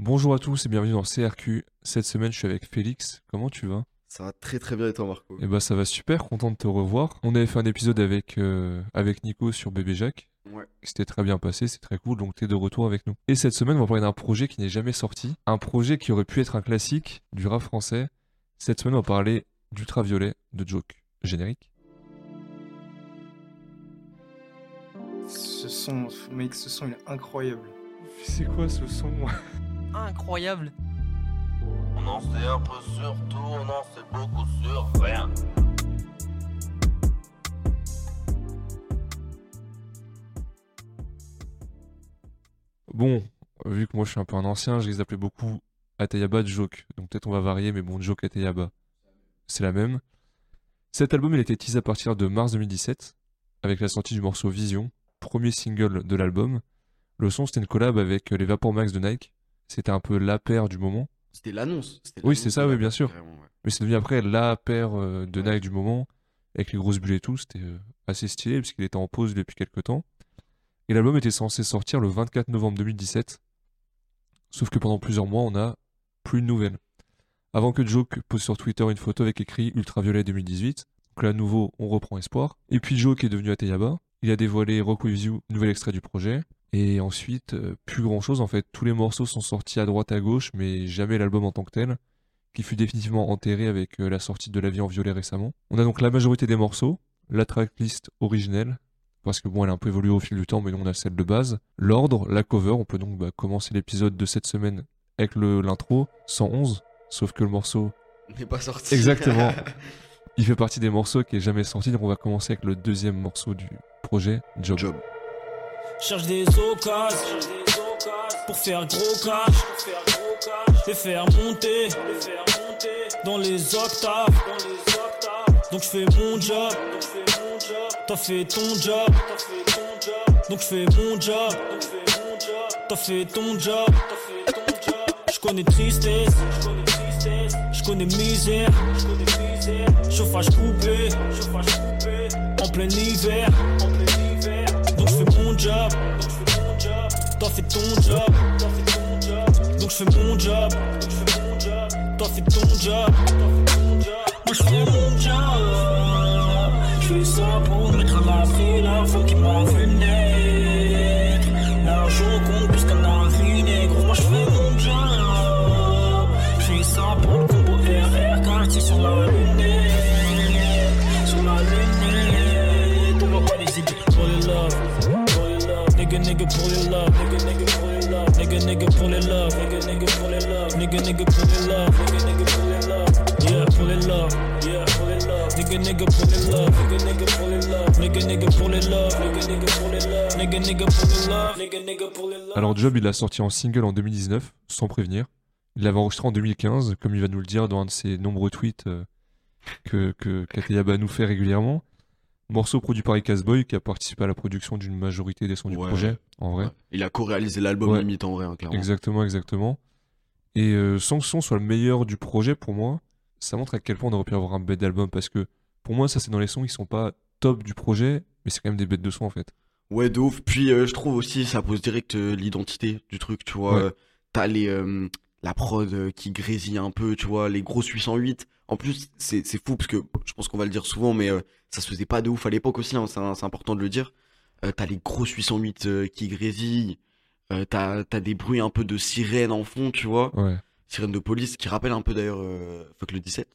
Bonjour à tous et bienvenue dans CRQ. Cette semaine, je suis avec Félix. Comment tu vas? Ça va très très bien et toi Marco? Eh bah ça va super, content de te revoir. On avait fait un épisode avec, euh, avec Nico sur Bébé Jacques. Ouais. C'était très bien passé, c'est très cool, donc t'es de retour avec nous. Et cette semaine, on va parler d'un projet qui n'est jamais sorti. Un projet qui aurait pu être un classique du rap français. Cette semaine, on va parler d'Ultraviolet de Joke. Générique. Ce son, mec, ce son il est incroyable. C'est quoi ce son? Incroyable. On en sait un peu sur tout, on en sait beaucoup sur rien. Bon, vu que moi je suis un peu un ancien, je les appelais beaucoup Atayaba Joke. Donc peut-être on va varier, mais bon, Joke Atayaba, c'est la même. Cet album, il a été teasé à partir de mars 2017, avec la sortie du morceau Vision, premier single de l'album. Le son, c'était une collab avec les Vapor Max de Nike. C'était un peu la paire du moment. C'était l'annonce. Oui, c'est ça, oui, bien sûr. ouais. Mais c'est devenu après la paire euh, de Ouais. Nike du moment, avec les grosses bulles et tout. C'était euh, assez stylé, parce qu'il était en pause depuis quelques temps. Et l'album était censé sortir le 24 novembre 2017. Sauf que pendant plusieurs mois, on n'a plus de nouvelles. Avant que Joke pose sur Twitter une photo avec écrit Ultraviolet 2018. Donc là, à nouveau, on reprend espoir. Et puis Joke est devenu Ateyaba. Il a dévoilé Rock With You, nouvel extrait du projet. Et ensuite, euh, plus grand chose en fait. Tous les morceaux sont sortis à droite à gauche, mais jamais l'album en tant que tel qui fut définitivement enterré avec euh, la sortie de La vie en violet récemment. On a donc la majorité des morceaux, la tracklist originelle, parce que bon, elle a un peu évolué au fil du temps, mais nous on a celle de base. L'ordre, la cover, on peut donc bah, commencer l'épisode de cette semaine avec l'intro, 111, sauf que le morceau, N'est pas sorti. Exactement. il fait partie des morceaux qui est jamais sorti, donc on va commencer avec le deuxième morceau du projet, Job. Job. Cherche des occasions pour faire gros cash, les faire monter dans les octaves. Donc je fais mon job, t'as fait ton job. Donc je fais mon job, t'as fait ton job. Je connais tristesse, je connais misère, chauffage coupé, en plein hiver. Fais job, t'as fait ton job. Donc je fais mon job, t'as fait ton job. Moi je fais mon job, je fais ça pour mettre à l'abri l'info qui m'a vu Alors Job, il l'a sorti en single en 2019, sans prévenir. Il l'avait enregistré en 2015, comme il va nous le dire dans un de ses nombreux tweets euh, que, que Kateyaba nous fait régulièrement. Morceau produit par Boy qui a participé à la production d'une majorité des sons du projet, en vrai. Ouais. Il a co-réalisé l'album Ouais. limite en vrai, hein, clairement. Exactement, exactement. Et euh, sans que ce son soit le meilleur du projet pour moi, ça montre à quel point on aurait pu avoir un bête d'album parce que pour moi, ça c'est dans les sons qui sont pas top du projet, mais c'est quand même des bêtes de son en fait. Ouais, de ouf. Puis euh, je trouve aussi ça pose direct euh, l'identité du truc, tu vois. T'as les la prod euh, qui grésille un peu, tu vois, les grosses 808. En plus, c'est fou parce que je pense qu'on va le dire souvent, mais euh, ça se faisait pas de ouf à l'époque aussi. hein, c'est important de le dire. Euh, t'as les grosses 808 euh, qui grésillent. T'as des bruits un peu de sirène en fond, tu vois. Ouais. Sirène de police qui rappelle un peu d'ailleurs Fuck le 17.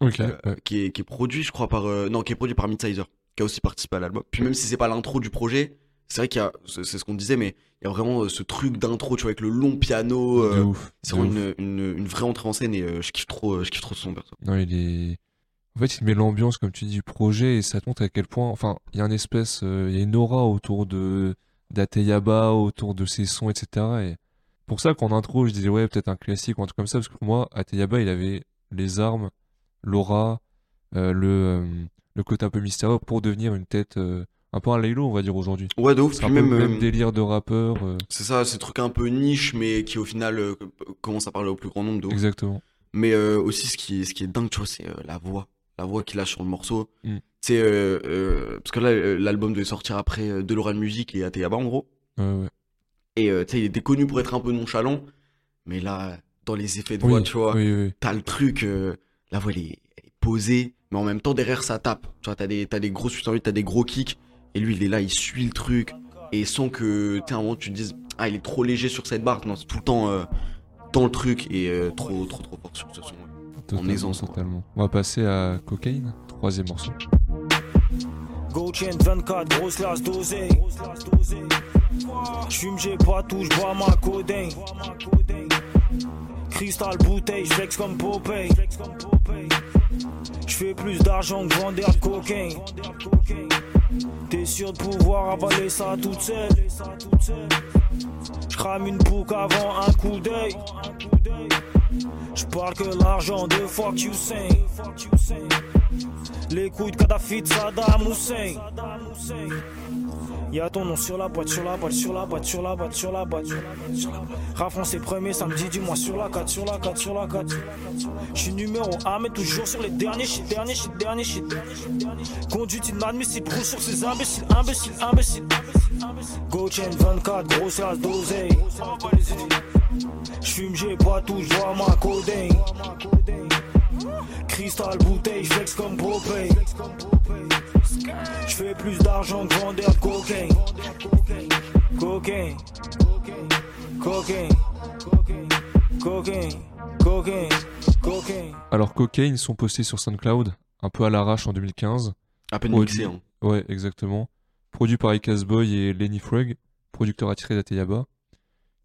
Ok. Euh, ouais. qui, est, qui est produit, je crois, par. non, qui est produit par Midsizer, qui a aussi participé à l'album. Puis même si c'est pas l'intro du projet, c'est vrai qu'il y a. C'est c'est ce qu'on disait, mais il y a vraiment euh, ce truc d'intro, tu vois, avec le long piano. De euh, ouf. c'est de vraiment ouf. une, une, une vraie entrée en scène et euh, je kiffe trop, je kiffe trop son perso. Non, il est. En fait, il met l'ambiance, comme tu dis, du projet et ça te montre à quel point. Enfin, il y a une espèce. Il y a une aura autour de d'Ateyaba, autour de ses sons, etc. Et pour ça qu'en intro, je disais, ouais, peut-être un classique ou un truc comme ça, parce que pour moi, Ateyaba, il avait les armes, l'aura, euh, le, euh, le côté un peu mystérieux pour devenir une tête. euh, un peu un Laylo, on va dire aujourd'hui. Ouais, de ouf. C'est un peu même, le même euh, délire de rappeur. euh, c'est ça, ces trucs un peu niche, mais qui au final euh, commence à parler au plus grand nombre de ouf. exactement. Mais euh, aussi, ce qui, est- ce qui est dingue, tu vois, c'est la voix. La voix qu'il a sur le morceau. Mm. Euh, euh, parce que là, l'album devait sortir après De l'Oral Music et Ateyaba, en gros. Ouais, ouais. Et tu sais, il était connu pour être un peu nonchalant. Mais là, dans les effets de Oui, voix, tu vois, oui, oui. t'as le truc, la voix elle est, elle est posée, mais en même temps derrière ça tape. Tu vois, t'as des, t'as des gros 808, t'as des gros kicks, et lui il est là, il suit le truc, et sans que, tu sais, à un moment tu te dises, ah il est trop léger sur cette barre, non, c'est tout le temps euh, dans le truc, et euh, trop, trop, trop fort sur ce son. Totalement, aisance, quoi. totalement. On va passer à Cocaine, troisième morceau. Go chain 24, grosse glace dosée. J'fume, j'ai pas tout, j'bois ma codeine. Cristal bouteille, j'flex comme Popeye. J'fais plus d'argent que vendeur de cocaine. T'es sûr de pouvoir avaler ça toute seule. J'crame une boucle avant un coup d'œil. J'parle que l'argent de fuck you say. Les couilles de Kadhafi de Saddam Hussein. Y'a ton nom sur la boîte, sur la boîte, sur la boîte, sur la boîte, sur la boîte. Rap français premier samedi du mois sur la 4, sur la 4, sur la 4. J'suis numéro 1, mais toujours sur les derniers shit, derniers shit, derniers shit. Conduite inadmissible, roule sur ces imbéciles, imbéciles, imbéciles. Go chain 24, grosse d'oseille. J'fume, j'ai pas tout, j'vois ma codeine. Cristal bouteille, flex comme Popeye. J'fais plus d'argent que vendeur de cocaine. Cocaine. Cocaine. Cocaine. Cocaine. Cocaine. Alors Cocaine sont postés sur SoundCloud, un peu à l'arrache en 2015. À peine Produit- mixé, hein. Ouais, exactement. Produit par Icas Boy et Lenny Frog, producteur attiré d'Ateyaba,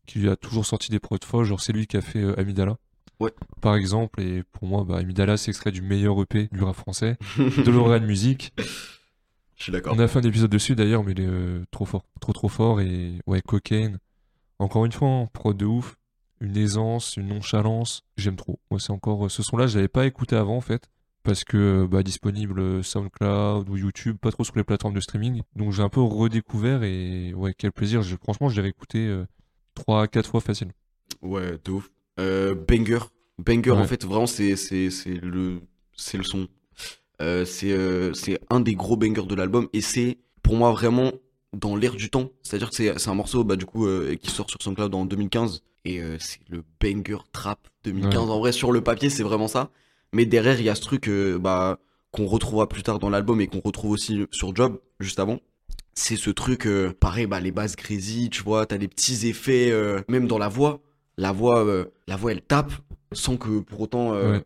qui lui a toujours sorti des prods folles, genre c'est lui qui a fait euh, Amidala. Ouais. Par exemple, et pour moi, bah, Amidala, c'est extrait du meilleur EP du rap français, de Lorraine Music. Je suis d'accord. On a fait un épisode dessus d'ailleurs, mais il est euh, trop fort. Trop trop fort. Et ouais, Cocaine. Encore une fois, hein, prod de ouf. Une aisance, une nonchalance. J'aime trop. Moi, c'est encore. euh, ce son-là, je l'avais pas écouté avant en fait. Parce que bah, disponible euh, SoundCloud ou YouTube, pas trop sur les plateformes de streaming. Donc j'ai un peu redécouvert et ouais, quel plaisir. Je- franchement, je l'ai réécouté 3 4 fois facile. Ouais, de ouf. Euh, banger. Banger, Ouais. en fait, vraiment, c'est le, c'est le son. Euh, c'est euh, c'est un des gros bangers de l'album et c'est pour moi vraiment dans l'air du temps. C'est-à-dire que c'est un morceau bah, du coup euh, qui sort sur SoundCloud en 2015 et euh, c'est le banger trap 2015. Ouais. En vrai, sur le papier, c'est vraiment ça. Mais derrière, il y a ce truc bah, qu'on retrouvera plus tard dans l'album et qu'on retrouve aussi sur Job juste avant. C'est ce truc, pareil, bah, les basses crazy, tu vois, t'as des petits effets, même dans la voix. La voix, la voix, elle tape sans que pour autant. ouais,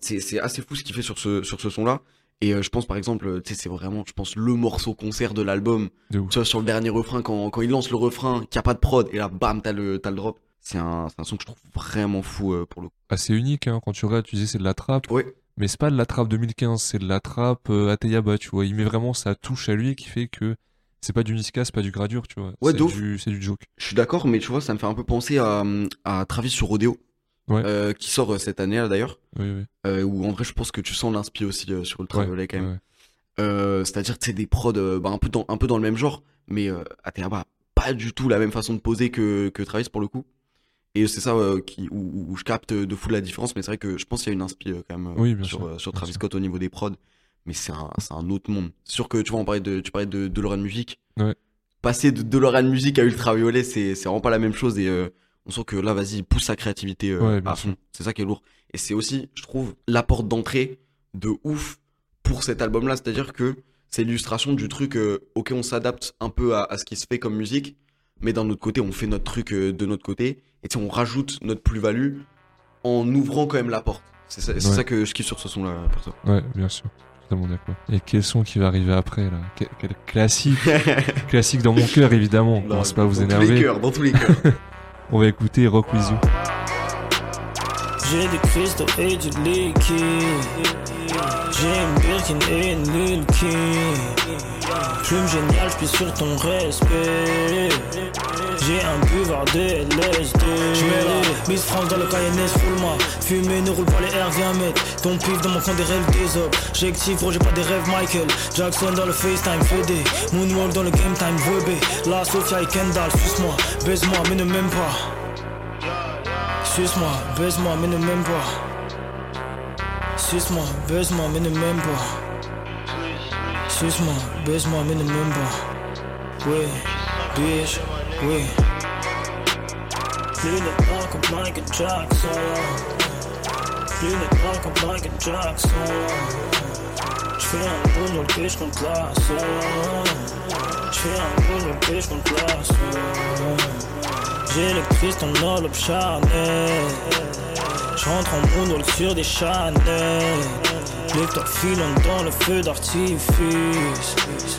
c'est assez fou ce qu'il fait sur ce, sur ce son-là. Et euh, je pense par exemple, euh, tu sais, c'est vraiment, je pense, le morceau concert de l'album. Tu vois, sur le dernier refrain, quand, quand il lance le refrain, qu'il n'y a pas de prod, et là, bam, t'as le, le drop. C'est un, son que je trouve vraiment fou euh, pour le coup. Assez unique, hein. Quand tu regardes, tu disais c'est de la trappe. Ouais, Mais c'est pas de la trappe 2015, c'est de la trappe euh, Ateyaba, tu vois. Il met vraiment sa touche à lui qui fait que c'est pas du Niska, c'est pas du Gradure, tu vois. Ouais, c'est du, du joke. je suis d'accord, mais tu vois, ça me fait un peu penser à, à Travis sur Rodeo, Ouais. euh, qui sort euh, cette année là d'ailleurs. Oui, oui. Euh, où en vrai, je pense que tu sens l'inspi aussi euh, sur Ultraviolet quand même. ouais. C'est-à-dire que c'est des prods bah, un, peu dans, un peu dans le même genre, mais Ateaba, pas du tout la même façon de poser que, que Travis pour le coup. Et c'est ça qui, où, où je capte de fou la différence, mais c'est vrai que je pense qu'il y a une inspi quand même Oui, sur, sûr, sur Travis. Scott au niveau des prods, mais c'est un, un autre monde. Sûr que tu vois, on parlait de, tu parlais de, de Music. Passer de, de Music à Ultraviolet, c'est c'est vraiment pas la même chose et on sent que là, vas-y, il pousse sa créativité euh, Ouais, à fond. C'est ça qui est lourd. Et c'est aussi, je trouve, la porte d'entrée de ouf pour cet album-là. C'est-à-dire que c'est l'illustration du truc, euh, ok, on s'adapte un peu à, à ce qui se fait comme musique, mais d'un autre côté, on fait notre truc euh, de notre côté, et on rajoute notre plus-value en ouvrant quand même la porte. C'est ça, c'est Ouais. ça que je kiffe sur ce son-là, perso. Ouais, bien sûr. Totalement d'accord. Et quel son qui va arriver après, là? Quel, quel classique. classique dans mon cœur, évidemment. On Non, commence pas à vous dans tous les énerver. cœurs, dans tous les cœurs. On va écouter Rock With You. J'ai des cristaux et du liquide. J'ai une Birkin et Lil. Plume géniale, j'plie sur ton respect. J'ai un buvard de LSD. J'mets la Miss France dans le Cayenne, full ma. Fumer ne roule pas les airs, viens mettre ton pif dans mon coin des rêves des hommes. J'active, gros, j'ai pas des rêves, Michael. Jackson dans le FaceTime, Fédé. Moonwalk dans le game time, Webé. La Sophia et Kendall, suce-moi, baise-moi, mais ne m'aime pas. Suce-moi, baise-moi, mais ne m'aime pas. Suce-moi, baise-moi, mais ne m'aime pas. Suce-moi, baise-moi, mais ne m'aime pas. Oui, bitch, oui. Lunettes noires comme Michael Jackson. Lunettes blancs comme Michael Jackson. J'fais un dans le pitch contre la J'fais un dans le pitch contre la J'électrise ton enveloppe charnée. J'rentre en boule sur des Chanel. L'étoile filante dans le feu d'artifice.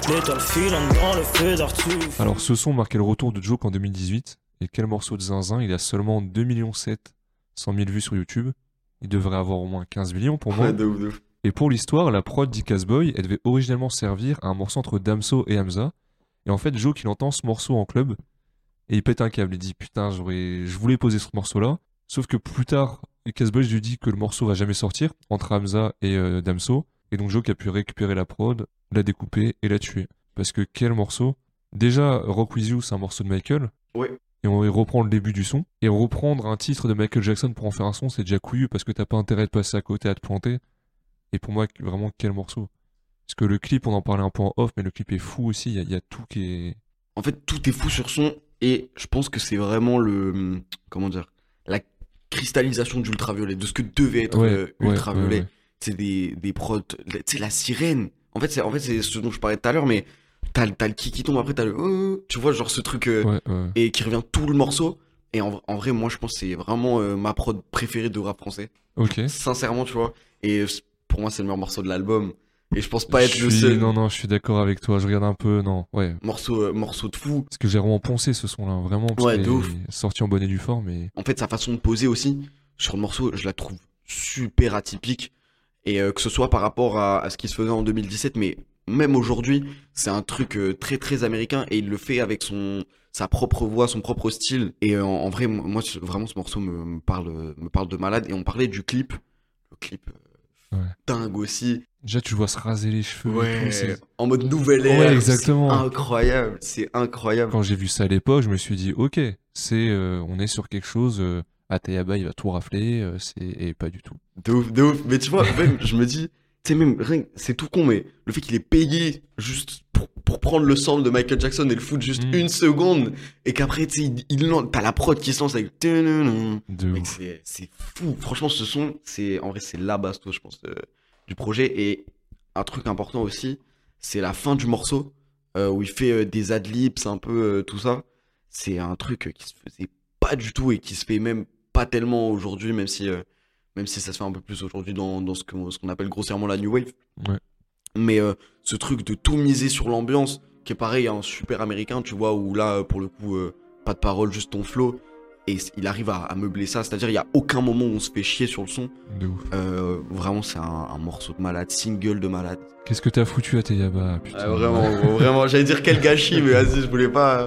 L'étoile filante dans le feu d'artifice. Alors, ce son marquait le retour de Joke en 2018. Et quel morceau de zinzin Il a seulement 2 millions 7 100 000 vues sur YouTube. Il devrait avoir au moins 15 millions pour moi. Ouais, de ouf, de ouf. Et pour l'histoire, la prod d'Icas Boy, elle devait originellement servir à un morceau entre Damso et Hamza. Et en fait, Joe, il entend ce morceau en club, et il pète un câble. Il dit Putain, j'aurais... je voulais poser ce morceau-là. Sauf que plus tard, Icas Boy lui dit que le morceau va jamais sortir entre Hamza et euh, Damso. Et donc, Joe qui a pu récupérer la prod, la découper et la tuer. Parce que quel morceau? Déjà, Rock With You, c'est un morceau de Michael. Ouais. Et on va reprendre le début du son. Et reprendre un titre de Michael Jackson pour en faire un son, c'est déjà couillu parce que t'as pas intérêt de passer à côté à te planter. Et pour moi, vraiment, quel morceau? Parce que le clip, on en parlait un peu en off, mais le clip est fou aussi. Il y a- il y, a tout qui est. En fait, tout est fou sur son et je pense que c'est vraiment le comment dire cristallisation d'ultraviolet, de ce que devait être Ouais, euh, ultraviolet. ouais. C'est des des prods, tu sais la sirène. En fait, c'est en fait c'est ce dont je parlais tout à l'heure, mais t'as le- qui qui tombe après, t'as le euh, tu vois genre ce truc euh, et qui revient tout le morceau. Et en, en vrai, moi, je pense que c'est vraiment euh, ma prod préférée de rap français. Ok. Sincèrement, tu vois. Et pour moi, c'est le meilleur morceau de l'album. Et je pense pas être Je le suis- seul Non, non, je suis d'accord avec toi. Je regarde un peu. Non, ouais. morceau, euh, morceau de fou. Parce que j'ai vraiment poncé ce son-là. Vraiment. parce Ouais, de ouf. Sorti en bonne et due forme. Mais... En fait, sa façon de poser aussi sur le morceau, je la trouve super atypique. Et euh, que ce soit par rapport à, à ce qui se faisait en 2017, mais même aujourd'hui, c'est un truc euh, très très américain et il le fait avec son sa propre voix, son propre style. Et en, en vrai, moi, vraiment, ce morceau me, me parle me parle de malade. Et on parlait du clip, le clip Ouais. dingue aussi. Déjà, tu le vois se raser les cheveux. Ouais, tout, c'est- en mode nouvelle ère. Ouais, c'est exactement. Incroyable, c'est incroyable. Quand j'ai vu ça à l'époque, je me suis dit, ok, c'est, euh, on est sur quelque chose. Euh, Atayaba, il va tout rafler. euh, c'est... Et pas du tout. De ouf, de ouf. Mais tu vois, même, je me dis, tu sais, même, rien c'est tout con, mais le fait qu'il ait payé juste pour, pour prendre le sample de Michael Jackson et le foutre juste Mm. une seconde, et qu'après, tu sais, il, il lance- t'as la prod qui se lance avec. De c'est c'est fou. Franchement, ce son, c'est, en vrai, c'est la basto, je pense, de- du projet. Et un truc important aussi, c'est la fin du morceau, euh, où il fait euh, des adlibs, un peu euh, tout ça. C'est un truc qui se faisait pas du tout et qui se fait même pas tellement aujourd'hui, même si, euh, même si ça se fait un peu plus aujourd'hui dans, dans ce que- ce qu'on appelle grossièrement la New Wave. Ouais. Mais ce truc de tout miser sur l'ambiance, qui est pareil, un super américain, tu vois, où là, pour le coup, pas de parole, juste ton flow. Et il arrive à, à meubler ça, c'est-à-dire il y a aucun moment où on se fait chier sur le son. De ouf. Euh, vraiment, c'est un, un morceau de malade, single de malade. Qu'est-ce que t'as foutu Atayaba putain. Ah, vraiment, vraiment, j'allais dire quel gâchis, mais vas-y, je voulais pas.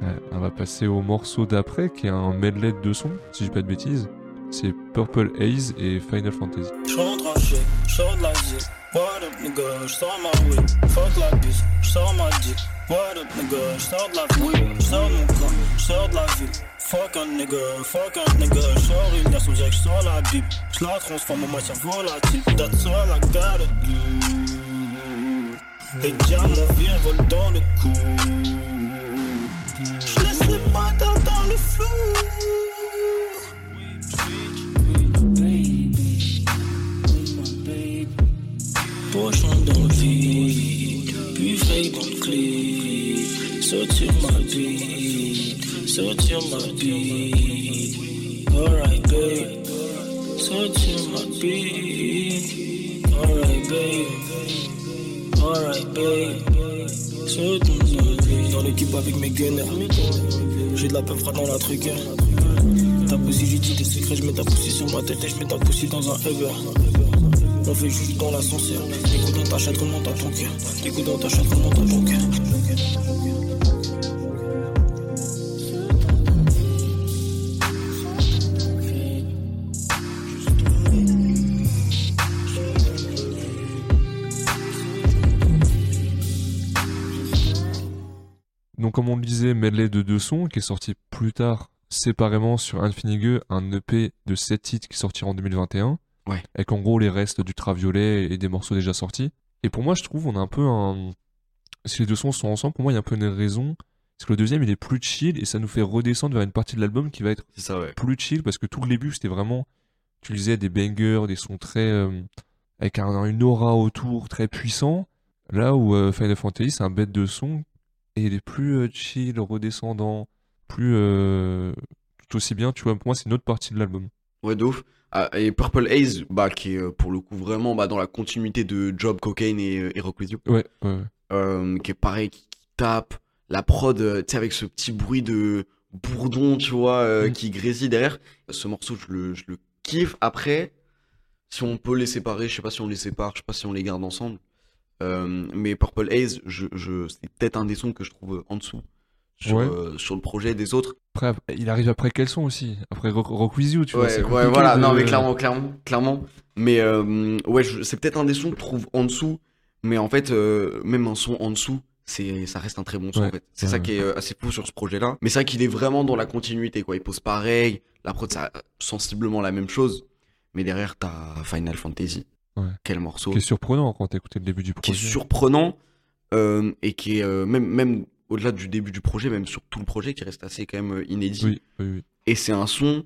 Ouais, on va passer au morceau d'après, qui est un medley de sons, si je dis pas de bêtises. C'est Purple Haze et Final Fantasy. J'rentre en shit, j'sors de la zip. What up nigga, j'sors ma weed. Fuck la bise, j'sors ma dick. What up nigga, j'sors de la ville. J'sors de mon camp, j'sors de la ville. Fuck un nigga, fuck un nigga. J'sors une version direct, j'sors la bip. J'la transforme en matière volatile. That's all I gotta do. Les diamants virevolent dans le cou. J'laisse les bâtards dans le flou. Pochon dans le vide, fake dans le clip. Ma vie, sortir ma vie. Alright, babe. Sortir ma vie. Alright, babe. Alright, babe. Ma vie. Dans l'équipe avec mes gunners. J'ai de la peur dans la truqueur. Ta poussie, j'ai dit des secrets, je mets ta poussie sur ma tête et je mets ta poussie dans un Uber. On fait juste dans l'ascenseur. Écoute dans ta chatte, remonte à ton cœur. Écoute dans ta chatte, remonte à ton cœur. Medley de deux sons, qui est sorti plus tard séparément sur Infinigueux, un EP de 7 titres qui sortira en 2021. Ouais. Avec en gros les restes du Traviolet et des morceaux déjà sortis. Et pour moi, je trouve, on a un peu un. Si les deux sons sont ensemble, pour moi, il y a un peu une raison. Parce que le deuxième, il est plus chill et ça nous fait redescendre vers une partie de l'album qui va être C'est ça, ouais. plus chill parce que tout le début, c'était vraiment. Tu disais des bangers, des sons très. euh, avec un- une aura autour très puissant. Là où euh, Final Fantasy, c'est un bête de son et il est plus euh, chill, redescendant, plus. euh, tout aussi bien, tu vois. Pour moi, c'est une autre partie de l'album. Ouais, de ouf. Ah, et Purple Haze, bah, qui est euh, pour le coup vraiment bah, dans la continuité de Job, Cocaine et, euh, et Rock With You. Ouais, ouais. Euh, qui est pareil, qui, qui tape. La prod, euh, tu sais, avec ce petit bruit de bourdon, tu vois, euh, Mm. qui grésille derrière. Ce morceau, je le, je le kiffe. Après, si on peut les séparer, je sais pas si on les sépare, je sais pas si on les garde ensemble. Euh, mais Purple Haze, je, je, c'est peut-être un des sons que je trouve en dessous. Sur, Ouais. euh, sur le projet des autres. Après, il arrive après quel son aussi? Après Rock, With You, tu vois. Ouais, voilà, de- non, mais clairement, clairement, clairement. Mais euh, ouais, c'est peut-être un des sons que je trouve en dessous, mais en fait, même un son en dessous, c'est, ça reste un très bon son Ouais, en fait. C'est ouais, ça ouais. qui est assez fou sur ce projet-là. Mais c'est vrai qu'il est vraiment dans la continuité, quoi. Il pose pareil, la prod, ça sensiblement la même chose, mais derrière, t'as Final Fantasy. Ouais. Quel morceau Qui est surprenant quand t'écoutais le début du qui est projet. surprenant euh, et qui est euh, même, même au-delà du début du projet, même sur tout le projet, qui reste assez quand même euh, inédit. Oui, oui, oui. Et c'est un son,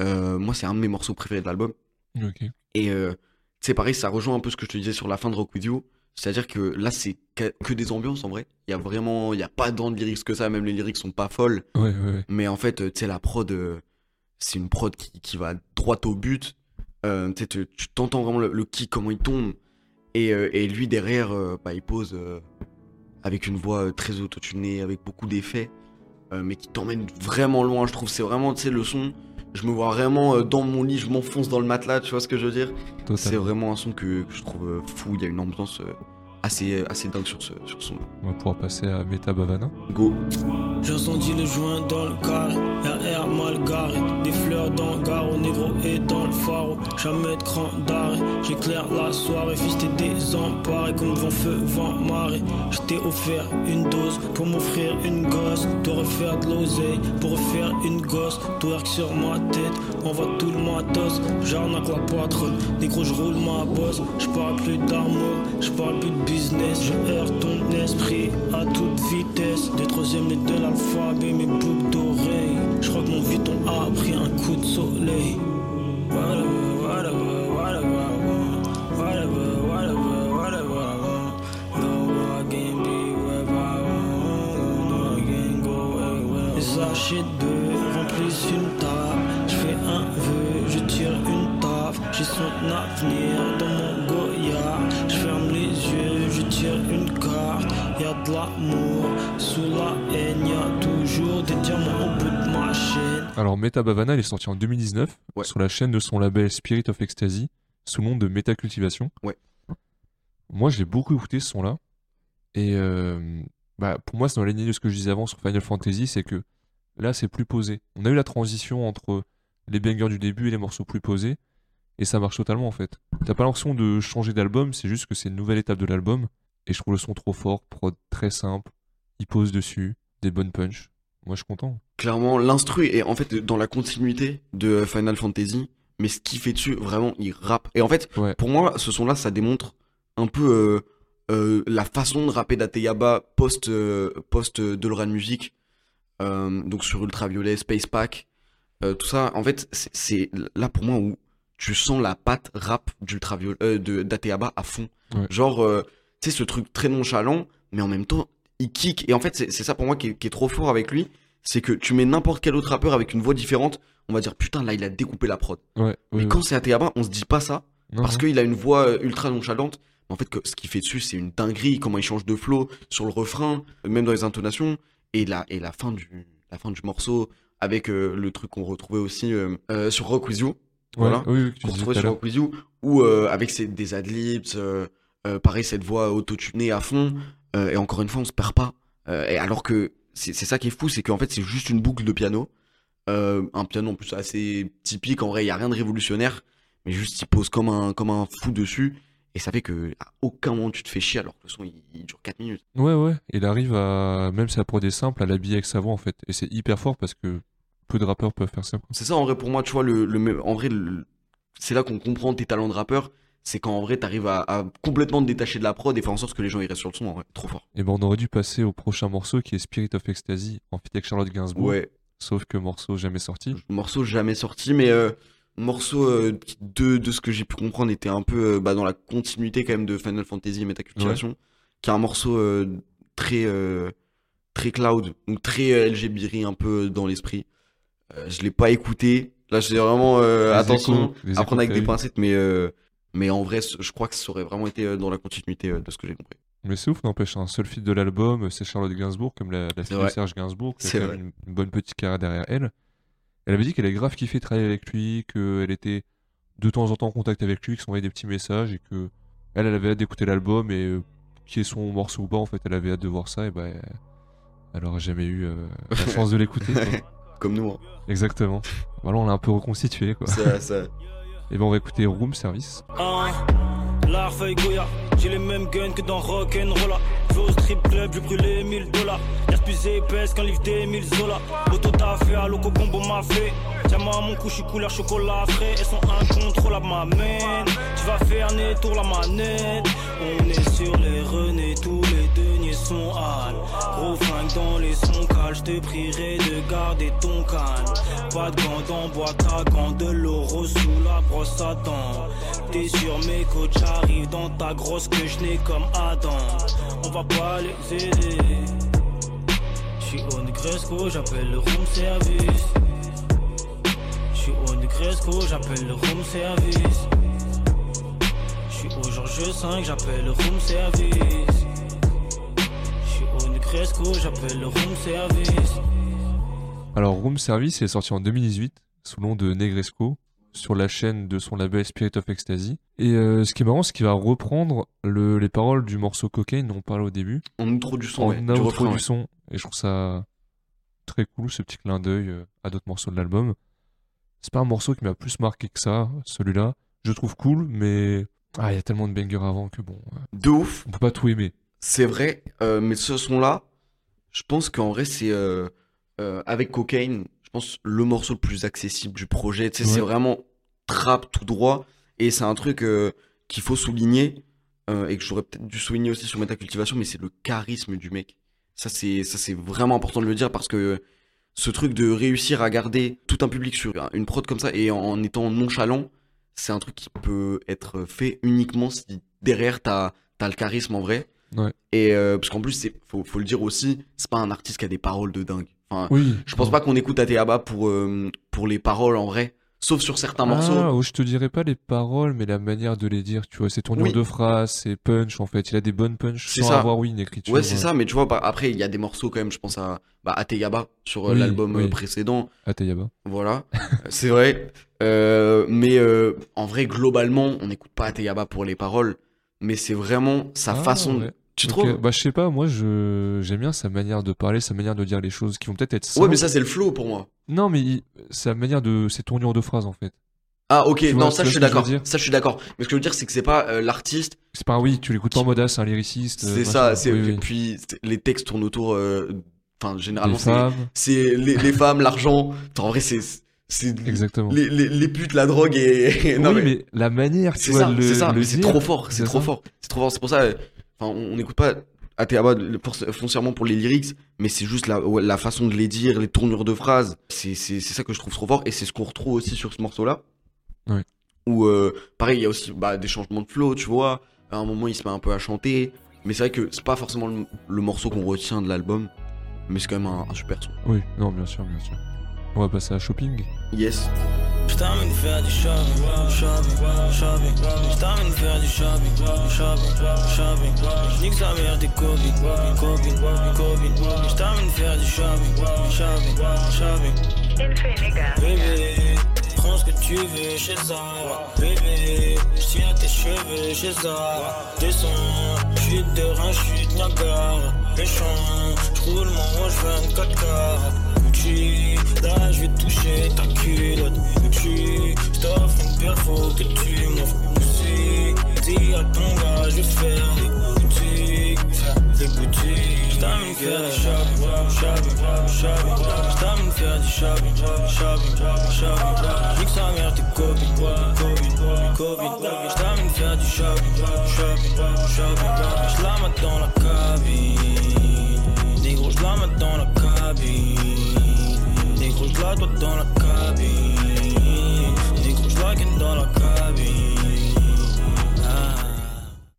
euh, moi, c'est un de mes morceaux préférés de l'album. Ok. Et c'est pareil, ça rejoint un peu ce que je te disais sur la fin de Rock With You. C'est-à-dire que là, c'est que, des ambiances en vrai. Il y a vraiment, il y a pas tant de lyrics que ça, même les lyrics sont pas folles. Ouais, ouais, ouais. Mais en fait, tu sais, la prod, c'est une prod qui, qui va droit au but. Euh, tu t'entends vraiment le, le kick, comment il tombe. Et, euh, et lui, derrière, euh, bah, il pose avec une voix très autotunée, avec beaucoup d'effets, mais qui t'emmène vraiment loin. Je trouve c'est vraiment, tu sais, le son. Je me vois vraiment dans mon lit, je m'enfonce dans le matelas, tu vois ce que je veux dire? C'est vraiment un son que, que je trouve fou. Il y a une ambiance assez, assez dingue sur ce, sur ce son. On va pouvoir passer à Meta Bavana. Go. J'ai senti le joint dans le carré, un air mal garé, des fleurs dans le garrot, négro et dans le pharo, jamais de cran d'arrêt, j'éclaire la soirée, fils t'es désemparé. Comme vent feu, vent marée, je t'ai offert une dose pour m'offrir une gosse, dois refaire de l'oseille pour refaire une gosse, twerk sur ma tête, on voit tout le matos, j'arnaque la patronne, négro je roule ma bosse, je parle plus d'amour, je parle plus de je heurte ton esprit à toute vitesse, des troisième lettres de l'alphabet, mes boucles d'oreilles, je crois que mon viton a pris un coup de soleil. Go anywhere. Les sachets de remplissent une table, je fais un vœu, je tire une taf, j'ai son avenir dans mon les yeux, je tire une carte, y a de l'amour, sous la haine, y a toujours des diamants au bout de ma chaîne. Alors, Meta Bavana, il est sorti en 2019 Ouais. sur la chaîne de son label Spirit of Ecstasy sous le nom de Meta Cultivation. Ouais. Moi, j'ai beaucoup écouté ce son-là. Et euh, bah, pour moi, c'est dans la lignée de ce que je disais avant sur Final Fantasy, c'est que là, c'est plus posé. On a eu la transition entre les bangers du début et les morceaux plus posés. Et ça marche totalement en fait. T'as pas l'impression de changer d'album, c'est juste que c'est une nouvelle étape de l'album. Et je trouve le son trop fort, prod très simple. Il pose dessus, des bonnes punches. Moi, je suis content. Clairement, l'instru est en fait dans la continuité de Final Fantasy, mais ce qu'il fait dessus, vraiment, il rappe. Et en fait, Ouais. pour moi, ce son-là, ça démontre un peu euh, euh, la façon de rapper d'Ateyaba post, euh, post euh, Doloran Music, donc sur Ultraviolet, Space Pack, tout ça. En fait, c'est là pour moi où tu sens la patte rap d'Ultraviolet, euh, de d'Ateyaba à fond. Ouais. Genre, euh, tu sais, ce truc très nonchalant, mais en même temps, il kick. Et en fait, c'est ça pour moi qui est, qui est trop fort avec lui, c'est que tu mets n'importe quel autre rappeur avec une voix différente, on va dire putain là il a découpé la prod. Ouais, Mais quand c'est Ateyaba, on se dit pas ça. Non, parce qu'il a une voix euh, ultra nonchalante. Mais en fait, que, ce qu'il fait dessus, c'est une dinguerie. Comment il change de flow sur le refrain, même dans les intonations, et la, et la fin du, la fin du morceau avec euh, le truc qu'on retrouvait aussi sur Rock With You. Voilà. oui, qu'on retrouvait sur. Rock You, où euh, avec ses- des adlibs, euh, euh, pareil cette voix autotunée à fond. et encore une fois, on se perd pas. Et alors que c'est ça qui est fou, c'est qu'en fait c'est juste une boucle de piano. Euh, un piano en plus assez typique, en vrai il y a rien de révolutionnaire, mais juste il pose comme un, comme un fou dessus. Et ça fait que à aucun moment tu te fais chier alors que le son il, il dure 4 minutes. Ouais, ouais. Il arrive à, même si la prod est simple, à l'habiller avec sa voix en fait. Et c'est hyper fort parce que peu de rappeurs peuvent faire ça. C'est ça en vrai pour moi, tu vois, le, le, en vrai, le- c'est là qu'on comprend tes talents de rappeur. c'est quand en vrai t'arrives à, à complètement te détacher de la prod et faire en sorte que les gens ils restent sur le son en vrai. Trop fort. Et ben on aurait dû passer au prochain morceau qui est Spirit of Ecstasy en feat avec Charlotte Gainsbourg. Ouais. Sauf que morceau jamais sorti. Morceau jamais sorti, mais euh, morceau euh, de, de ce que j'ai pu comprendre était un peu euh, bah, dans la continuité quand même de Final Fantasy Metacultivation, qui est un morceau euh, très très cloud, donc très LGBiri un peu dans l'esprit. Euh, je l'ai pas écouté. Là, j'ai vraiment euh, attention échos- les à échos prendre avec des pincettes, mais euh, mais en vrai, je crois que ça aurait vraiment été dans la continuité de ce que j'ai compris. Mais c'est ouf, n'empêche, un seul feat de l'album, c'est Charlotte Gainsbourg, comme la, la fille de. Serge Gainsbourg, qui a quand même une, une bonne petite carrière derrière elle. Elle avait dit qu'elle avait grave kiffé travailler avec lui, qu'elle était de temps en temps en contact avec lui, qu'ils s'envoyait des petits messages, et que elle, elle avait hâte d'écouter l'album, et euh, qui est son morceau ou pas, en fait, elle avait hâte de voir ça, et bah, elle- elle aurait jamais eu euh, la chance de l'écouter. Comme nous. Hein. Exactement. Voilà, on l'a un peu reconstitué, quoi. Ça, ça... Et ben on va écouter Room Service. Hein, L'art feuille Goya, j'ai les mêmes guns que dans Rock'n'Rolla. Je au strip club, j'ai brûlé 1000 dollars. Y'a plus épaisse qu'un livre des 1000 Zola. Auto t'a fait, à loco combo m'a fait. Tiens-moi mon cou, j'suis couleur chocolat frais. Elles sont incontrôlables, ma main. Tu vas faire né tour la manette. On est sur les renés, tous les deniers sont hal. Gros flingue dans les sons cales, j'te prierai de garder ton calme. Pas de gants dans boîte à gants, de l'euro sous la brosse à dents. T'es sur mes côtes, j'arrive dans ta grosse que je n'ai comme Adam. On va pas les aider. J'suis au Negresco, j'appelle le room service. J'suis au Negresco, j'appelle le room service. J'suis au Georges 5, j'appelle le room service. J'suis au Negresco, j'appelle le room service. Alors Room Service est sorti en 2018 sous le nom de Negresco sur la chaîne de son label Spirit of Ecstasy. Et euh, ce qui est marrant, c'est qu'il va reprendre le- les paroles du morceau Cocaine dont on parlait au début, En outro du son, en ouais, du outro refrain, du ouais. son. Et je trouve ça très cool, ce petit clin d'œil euh, à d'autres morceaux de l'album. C'est pas un morceau qui m'a plus marqué que ça, celui-là. Je le trouve cool, mais ah, il y a tellement de bangers avant que bon, euh, De ouf. on peut pas tout aimer. C'est vrai, euh, mais ce son-là, je pense qu'en vrai, c'est euh, euh, avec Cocaine, pense le morceau le plus accessible du projet. Tu sais, c'est vraiment trap tout droit, et c'est un truc euh, qu'il faut souligner euh, et que j'aurais peut-être dû souligner aussi sur Métacultivation, mais c'est le charisme du mec. Ça, c'est ça, c'est vraiment important de le dire parce que ce truc de réussir à garder tout un public sur une prod comme ça et en, en étant nonchalant, c'est un truc qui peut être fait uniquement si derrière t'as as le charisme en vrai. Ouais. Et euh, parce qu'en plus, c'est faut, faut le dire aussi, c'est pas un artiste qui a des paroles de dingue. Enfin, Oui. je pense pas qu'on écoute Ateaba pour euh, pour les paroles en vrai, sauf sur certains Ah, morceaux. oh, je te dirais pas les paroles, mais la manière de les dire, tu vois, ses tournures Oui. de phrases, ses punch, en fait. Il a des bonnes punch C'est sans ça. avoir, oui, une écriture. Ouais, c'est euh, ça, mais tu vois, bah, après, il y a des morceaux quand même, je pense à bah, Ateyaba sur euh, Oui, l'album euh, oui. précédent. Ateyaba. Voilà, c'est vrai. Euh, mais en vrai, globalement, on n'écoute pas Ateyaba pour les paroles, mais c'est vraiment sa Ah, façon. ouais. Tu trouves Bah, je sais pas, moi, je j'aime bien sa manière de parler, sa manière de dire les choses qui vont peut-être être Ouais, mais ça, c'est le flow pour moi. Non, mais il- sa manière de. ses tournures de phrases, en fait. Ah, ok, Tu non, vois- ça, je suis je d'accord. Ça, je suis d'accord. Mais ce que je veux dire, c'est que c'est pas euh, l'artiste, C'est pas oui, tu l'écoutes pas en mode, ah, c'est un lyriciste. euh, c'est ça. c'est Oui, oui. Puis les textes tournent autour. euh, Enfin, généralement, c'est c'est les, les femmes, l'argent. En vrai, c'est. c'est exactement. les, les, les putes, la drogue et. non, oui, mais, mais... la manière, tu c'est vois, ça, le, c'est ça. le mais C'est trop fort, c'est c'est trop ça. fort. C'est trop fort. C'est pour ça. Enfin, on n'écoute pas Ateaba foncièrement pour les lyrics, mais c'est juste la, façon de les dire, les tournures de phrases. C'est ça que je trouve trop fort et c'est ce qu'on retrouve aussi sur ce morceau-là. Ouais. Où, euh, pareil, il y a aussi bah, des changements de flow, tu vois. À un moment, il se met un peu à chanter. Mais c'est vrai que c'est pas forcément le, le morceau qu'on retient de l'album, mais c'est quand même un, un super son. Oui, non, bien sûr, bien sûr. On va passer à Shopping. Yes. J't'amène faire du shopping, shopping, shopping. J't'amène faire du shopping, shopping, shopping. J'nique sa mère des copines, copines, copines. J't'amène faire du shopping, shopping, shopping. Bébé, ce que tu veux chez Zara. Bébé, j'tiens tes cheveux chez Zara. Descends, chute de rein, chute Niagara. Méchant, j'roule mon rouge 24 carats. Gucci, là je vais toucher ta culotte. Gucci, j't'offre une paire, faut que tu m'offres. Gucci, dis à ton gars, je vais faire des boutiques, faire des boutiques. Shopping.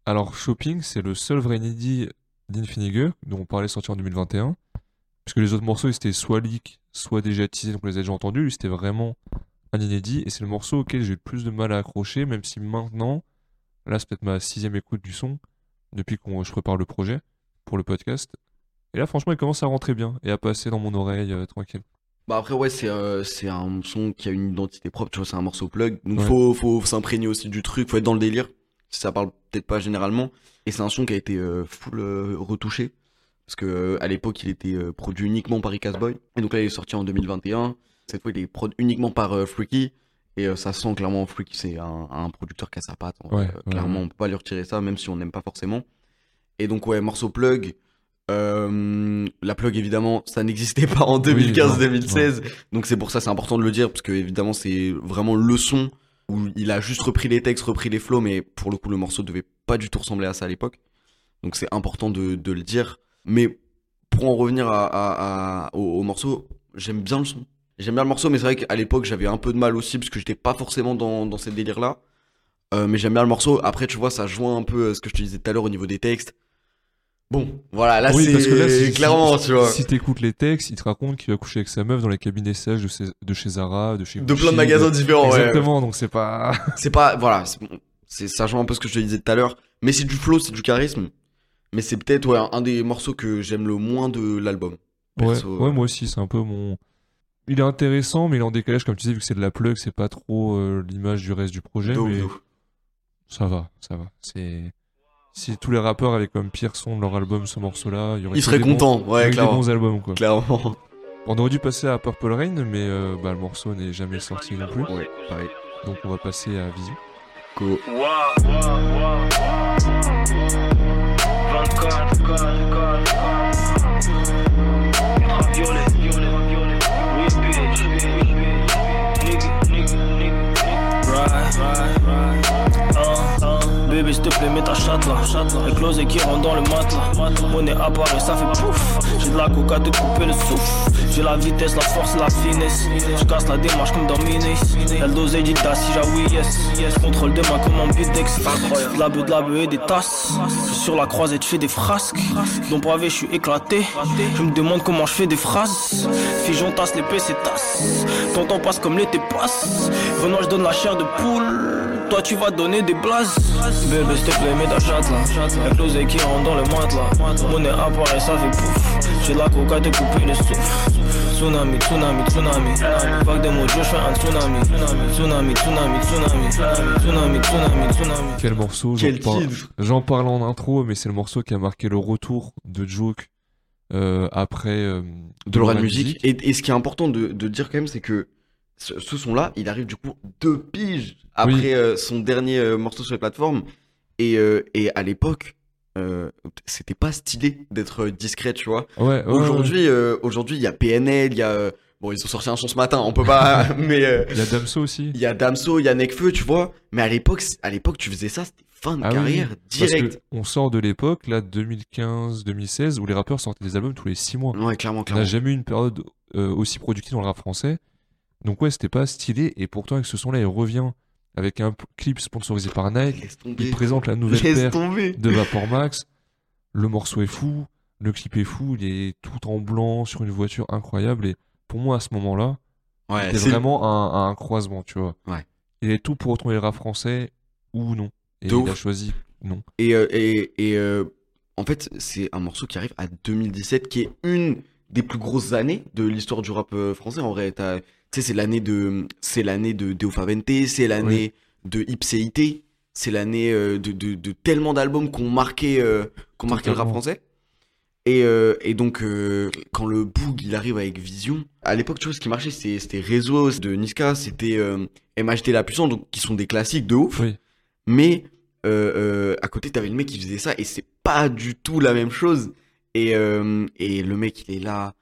Alors, Shopping, c'est le seul vrai d'Infinigue, dont on parlait sortir en 2021. Puisque les autres morceaux, ils étaient soit leak, soit déjà teasés, donc on les a déjà entendus. Lui, c'était vraiment un inédit. Et c'est le morceau auquel j'ai le plus de mal à accrocher, même si maintenant, là, c'est peut-être ma sixième écoute du son, depuis que je prépare le projet pour le podcast. Et là, franchement, il commence à rentrer bien et à passer dans mon oreille euh, tranquille. Bah après ouais c'est euh, c'est un son qui a une identité propre, tu vois, c'est un morceau plug. Donc Ouais. faut faut s'imprégner aussi du truc, faut être dans le délire. Si ça parle peut-être pas généralement. Et c'est un son qui a été euh, full euh, retouché parce que euh, à l'époque il était produit uniquement par Icas Boy. Et donc là il est sorti en 2021. Cette fois il est produit uniquement par Freaky. Et ça sent clairement Freaky, c'est un, un producteur qui a sa patte. Ouais, ouais, clairement, on peut pas lui retirer ça, même si on n'aime pas forcément. Et donc, ouais, morceau plug. Euh, la plug, évidemment, ça n'existait pas en Oui, 2015-2016. Donc, c'est pour ça, c'est important de le dire, parce que, évidemment, c'est vraiment le son où il a juste repris les textes, repris les flows, mais pour le coup, le morceau devait pas du tout ressembler à ça à l'époque. Donc, c'est important de, le dire. Mais pour en revenir au, au morceau, j'aime bien le son. J'aime bien le morceau, mais c'est vrai qu'à l'époque, j'avais un peu de mal aussi, parce que j'étais pas forcément dans, ces délires-là. Euh, mais j'aime bien le morceau. Après, tu vois, ça joint un peu à ce que je te disais tout à l'heure au niveau des textes. Bon, voilà, là, Oui, c'est si- clairement, si, tu vois. Si t'écoutes les textes, il te raconte qu'il va coucher avec sa meuf dans les cabinets sèches de, chez- de chez Zara, de chez De plein de magasins différents, ouais. Exactement, donc c'est pas. C'est pas, voilà, c'est- ça un peu ce que je te disais tout à l'heure. Mais c'est du flow, c'est du charisme. Mais c'est peut-être, ouais, un, des morceaux que j'aime le moins de l'album. Ouais, moi aussi, c'est un peu mon. Il est intéressant, mais il est en décalage, comme tu disais, vu que c'est de la plug, c'est pas trop euh, l'image du reste du projet. Mais ça va, ça va. C'est. Si tous les rappeurs avaient comme pire son de leur album ce morceau-là, il y aurait Il que serait des bons- content, il y ouais, aurait que des clairement. bons albums, quoi. Clairement. On aurait dû passer à Purple Rain, mais euh, bah, le morceau n'est jamais sorti non plus. Ouais, pareil. Donc on va passer à Vision. Go. 24, ultraviolet, oui Bébé s'il te plaît mets ta chatte là, éclosé qui rentre dans le matelas, monnaie apparaît ça fait pouf, j'ai de la coca te couper le souffle, j'ai la vitesse, la force, la finesse, je casse la démarche comme dans Minis, elle dosé dit si oui yes, yes, contrôle de main comme en beatdex, de la beuh, de la beuh et des tasses, je suis sur la croisette, je fais des frasques, dans pavé je suis éclaté, je me demande comment je fais des phrases, figeon tasse les PC tasse, ton temps passe comme l'été passe, Renoir je donne la chair de poule, toi tu vas donner des blazes, bébé s'il te plaît mets ta chatte là, la close qui rentre dans le matelas, monnaie apparaît ça fait pouf, j'ai de la coca te couper le souffle, tsunami, tsunami, tsunami, vague de mots je fais un tsunami, tsunami, tsunami, tsunami, tsunami, tsunami, tsunami. Quel morceau j'en parle- titre J'en parle en intro, mais c'est le morceau qui a marqué le retour de Joke euh, après euh, de Laura Music. Et, et ce qui est important de, de dire quand même, c'est que ce, ce son-là, il arrive du coup deux piges après Oui. euh, son dernier euh, morceau sur les plateformes. Et, euh, et à l'époque, c'était pas stylé d'être discret, tu vois. Ouais, ouais, ouais. Aujourd'hui, aujourd'hui, il y a PNL, il y a bon, ils ont sorti un son ce matin, on peut pas, mais Il y a Damso aussi. il y a Damso, il y a Nekfeu, tu vois. Mais à l'époque, c- à l'époque, tu faisais ça, c'était fin de Ah oui, carrière Parce direct. que on sort de l'époque, là, 2015-2016, où les rappeurs sortaient des albums tous les 6 mois. Ouais, clairement, On clairement. n'a jamais eu une période aussi productive dans le rap français. Donc ouais, c'était pas stylé. Et pourtant, avec ce son-là, il revient avec un clip sponsorisé par Nike. Il présente la nouvelle Laisse paire tomber. de Vapor Max. Le morceau est fou, le clip est fou, il est tout en blanc sur une voiture incroyable. Et pour moi, à ce moment-là, Ouais, c'est vraiment un, un croisement, tu vois. Ouais. Il est tout pour retrouver le rap français ou non. Et De il ouf. a choisi non. Et, euh, et, et euh, en fait, c'est un morceau qui arrive à 2017, qui est une des plus grosses années de l'histoire du rap euh, français. En vrai, tu sais, c'est l'année de, c'est l'année de Deo Favente, c'est l'année de Ipséité, c'est l'année euh, de, de, de tellement d'albums qui ont marqué, euh, le rap français. Et, euh, et donc, euh, quand le Boog il arrive avec Vision, à l'époque, tu vois, ce qui marchait, c'était c'était Réseau de Niska, c'était MHD La Puissance, donc qui sont des classiques de ouf. Oui. Mais à côté, t'avais le mec qui faisait ça et c'est pas du tout la même chose. Et, euh, et le mec, il est là,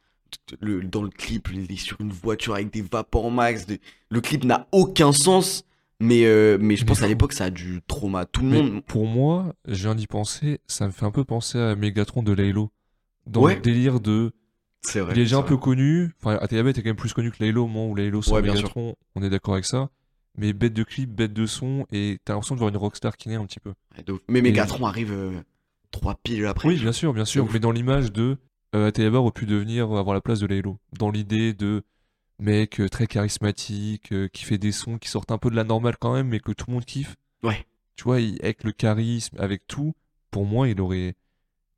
le, dans le clip, il est sur une voiture avec des vapors max. de- Le clip n'a aucun sens, Mais, euh, mais je pense à l'époque, ça a dû trauma tout le Mais monde. pour moi, je viens d'y penser, ça me fait un peu penser à Megatron de Laylo. Dans Ouais. le délire de. C'est vrai. il est déjà un peu connu. Enfin, Atayaba était quand même plus connu que Laylo au moment où Laylo sort Ouais, Megatron. On est d'accord avec ça. Mais bête de clip, bête de son, et t'as l'impression de voir une rockstar qui naît un petit peu. Mais Megatron arrive euh, trois piles après. Oui, bien sûr, bien sûr. Mais dans l'image de euh, aurait pu devenir avoir la place de Laylo. Dans l'idée de mec euh, très charismatique, euh, qui fait des sons qui sortent un peu de la normale quand même, mais que tout le monde kiffe. Ouais. Tu vois, il- avec le charisme, avec tout, pour moi, il aurait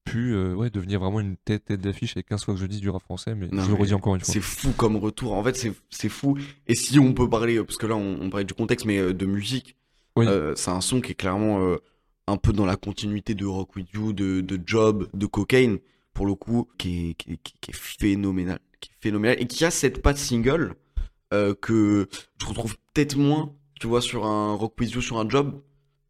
pu euh, ouais, devenir vraiment une tête, tête d'affiche avec 15 fois que je dis du rap français, mais Non, je le redis encore une fois. C'est fou comme retour. En fait, c'est fou. Et si on peut parler, parce que là, on, on parlait du contexte, mais de musique, Oui. c'est un son qui est clairement un peu dans la continuité de Rock With You, de, de Job, de Cocaine, pour le coup, qui est, qui est- qui est- qui est phénoménal. Qui est phénoménal. Et qui a cette patte single euh, que je retrouve peut-être moins, tu vois, sur un Rock With You, sur un Job,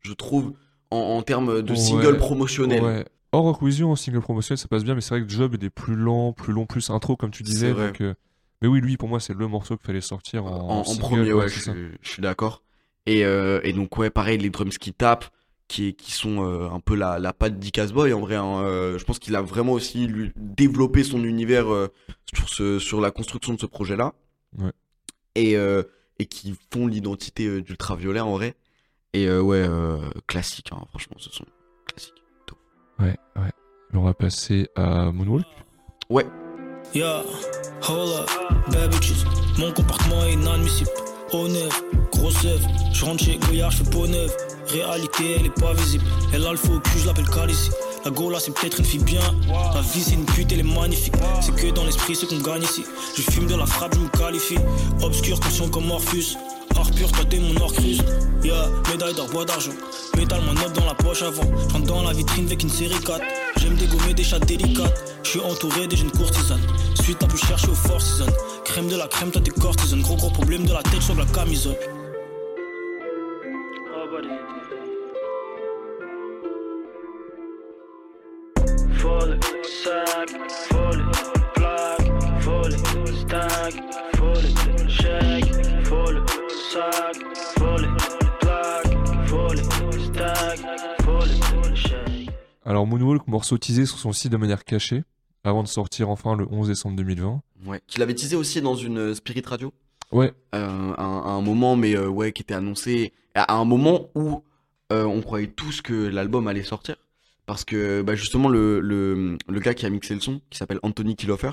je trouve, en, en termes de Ouais. single promotionnel. Ouais. Hors Rock With You, en single promotionnel, ça passe bien, mais c'est vrai que Job est plus lent, plus long, plus intro, comme tu disais. donc, euh, Mais oui, lui, pour moi, c'est le morceau qu'il fallait sortir en, en, en single, premier, ouais, je suis d'accord. Et, euh, et donc, ouais, pareil, les drums qui tapent, qui, qui sont euh, un peu la, la patte d'Icas Boy, en vrai. hein, euh, je pense qu'il a vraiment aussi lui, développé son univers euh, sur, ce, sur la construction de ce projet-là. Ouais. Et, euh, et qui font l'identité euh, d'Ultraviolet, en vrai. Et euh, ouais, euh, classique, hein, franchement, ce sont classiques. Ouais, ouais. On va passer à Moonwalk. Ouais, Yeah, hold up, bad bitches. Mon comportement est inadmissible. Honnête, grosse œuvre. Je rentre chez Goyard, je fais peau neuve. Réalité, elle est pas visible. Elle a le faux cul, je l'appelle Calici. La Gola, c'est peut-être une fille bien. La vie, c'est une pute, elle est magnifique. C'est que dans l'esprit, c'est qu'on gagne ici. Je fume de la frappe, je me qualifie. Obscur, conscient comme Morpheus. Art pur, toi t'es mon orcrus. Yeah, médaille d'or, bois d'argent. Métal, mon note dans la poche avant. Je rentre dans la vitrine avec une série 4. J'aime dégommer des chats délicates. Je suis entouré des jeunes courtisanes. Suite, t'as pu chercher au Four Seasons. Crème de la crème, toi t'es cortisone. Gros gros problème de la tête sur la camisole. Sac, plaque, stack, chèque, sac, plaque, stack, chèque. Alors, Moonwalk, morceau teasé sur son site de manière cachée, avant de sortir enfin le 11 décembre 2020. ouais. Qu'il avait teasé aussi dans une euh, Spirit Radio? Ouais, euh, à, un, à un moment, mais euh, ouais, qui était annoncé à un moment où euh, on croyait tous que l'album allait sortir. Parce que bah, justement, le, le, le gars qui a mixé le son, qui s'appelle Anthony Kilofer,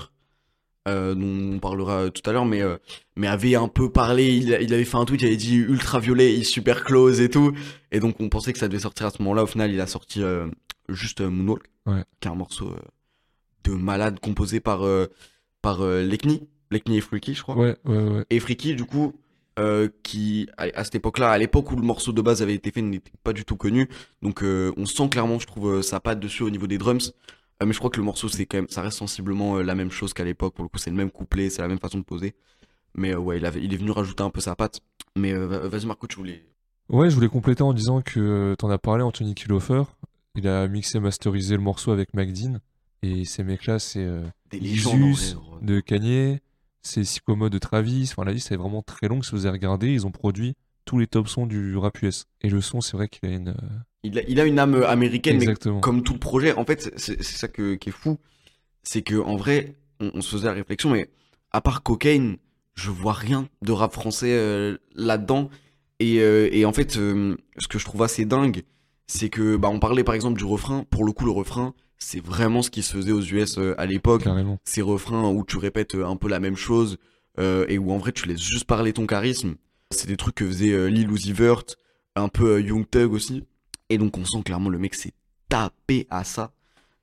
euh, dont on parlera tout à l'heure, mais, euh, mais avait un peu parlé, il, il avait fait un tweet, il avait dit ultraviolet, il super close et tout. Et donc on pensait que ça devait sortir à ce moment-là. Au final, il a sorti euh, juste euh, Moonwalk, Ouais. qui est un morceau euh, de malade composé par, euh, par Lekni. Lekni et Freaky, je crois ouais, ouais, ouais. et Freaky du coup euh, qui à, cette époque-là à l'époque où le morceau de base avait été fait n'était pas du tout connu donc euh, on sent clairement je trouve sa patte dessus au niveau des drums Euh, mais je crois que le morceau c'est quand même ça reste sensiblement la même chose qu'à l'époque pour le coup c'est le même couplet c'est la même façon de poser mais ouais il, avait, il est venu rajouter un peu sa patte mais va- vas-y Marco tu voulais Ouais, je voulais compléter en disant que t'en as parlé, Anthony Kilofer. Il a mixé, masterisé le morceau avec McDean. Et ces mecs-là, c'est euh, Isus de Kanye, c'est Sycomode de Travis. Enfin, la liste est vraiment très longue. Si vous avez regardé, ils ont produit tous les top sons du rap US. Et le son, c'est vrai qu'il a une. euh, il, a, il a une âme américaine mais Exactement. comme tout le projet, en fait, c'est c'est ça que, qui est fou. C'est que en vrai, on, on se faisait la réflexion, mais à part Cocaine, je vois rien de rap français euh, là-dedans. Et, euh, et en fait, euh, ce que je trouve assez dingue, c'est que, bah, on parlait par exemple du refrain. Pour le coup, le refrain, c'est vraiment ce qui se faisait aux US euh, à l'époque. Carrément. Ces refrains où tu répètes euh, un peu la même chose euh, et où en vrai tu laisses juste parler ton charisme. C'est des trucs que faisait euh, Lil Uzi Vert, un peu euh, Young Thug aussi. Et donc on sent clairement le mec s'est tapé à ça.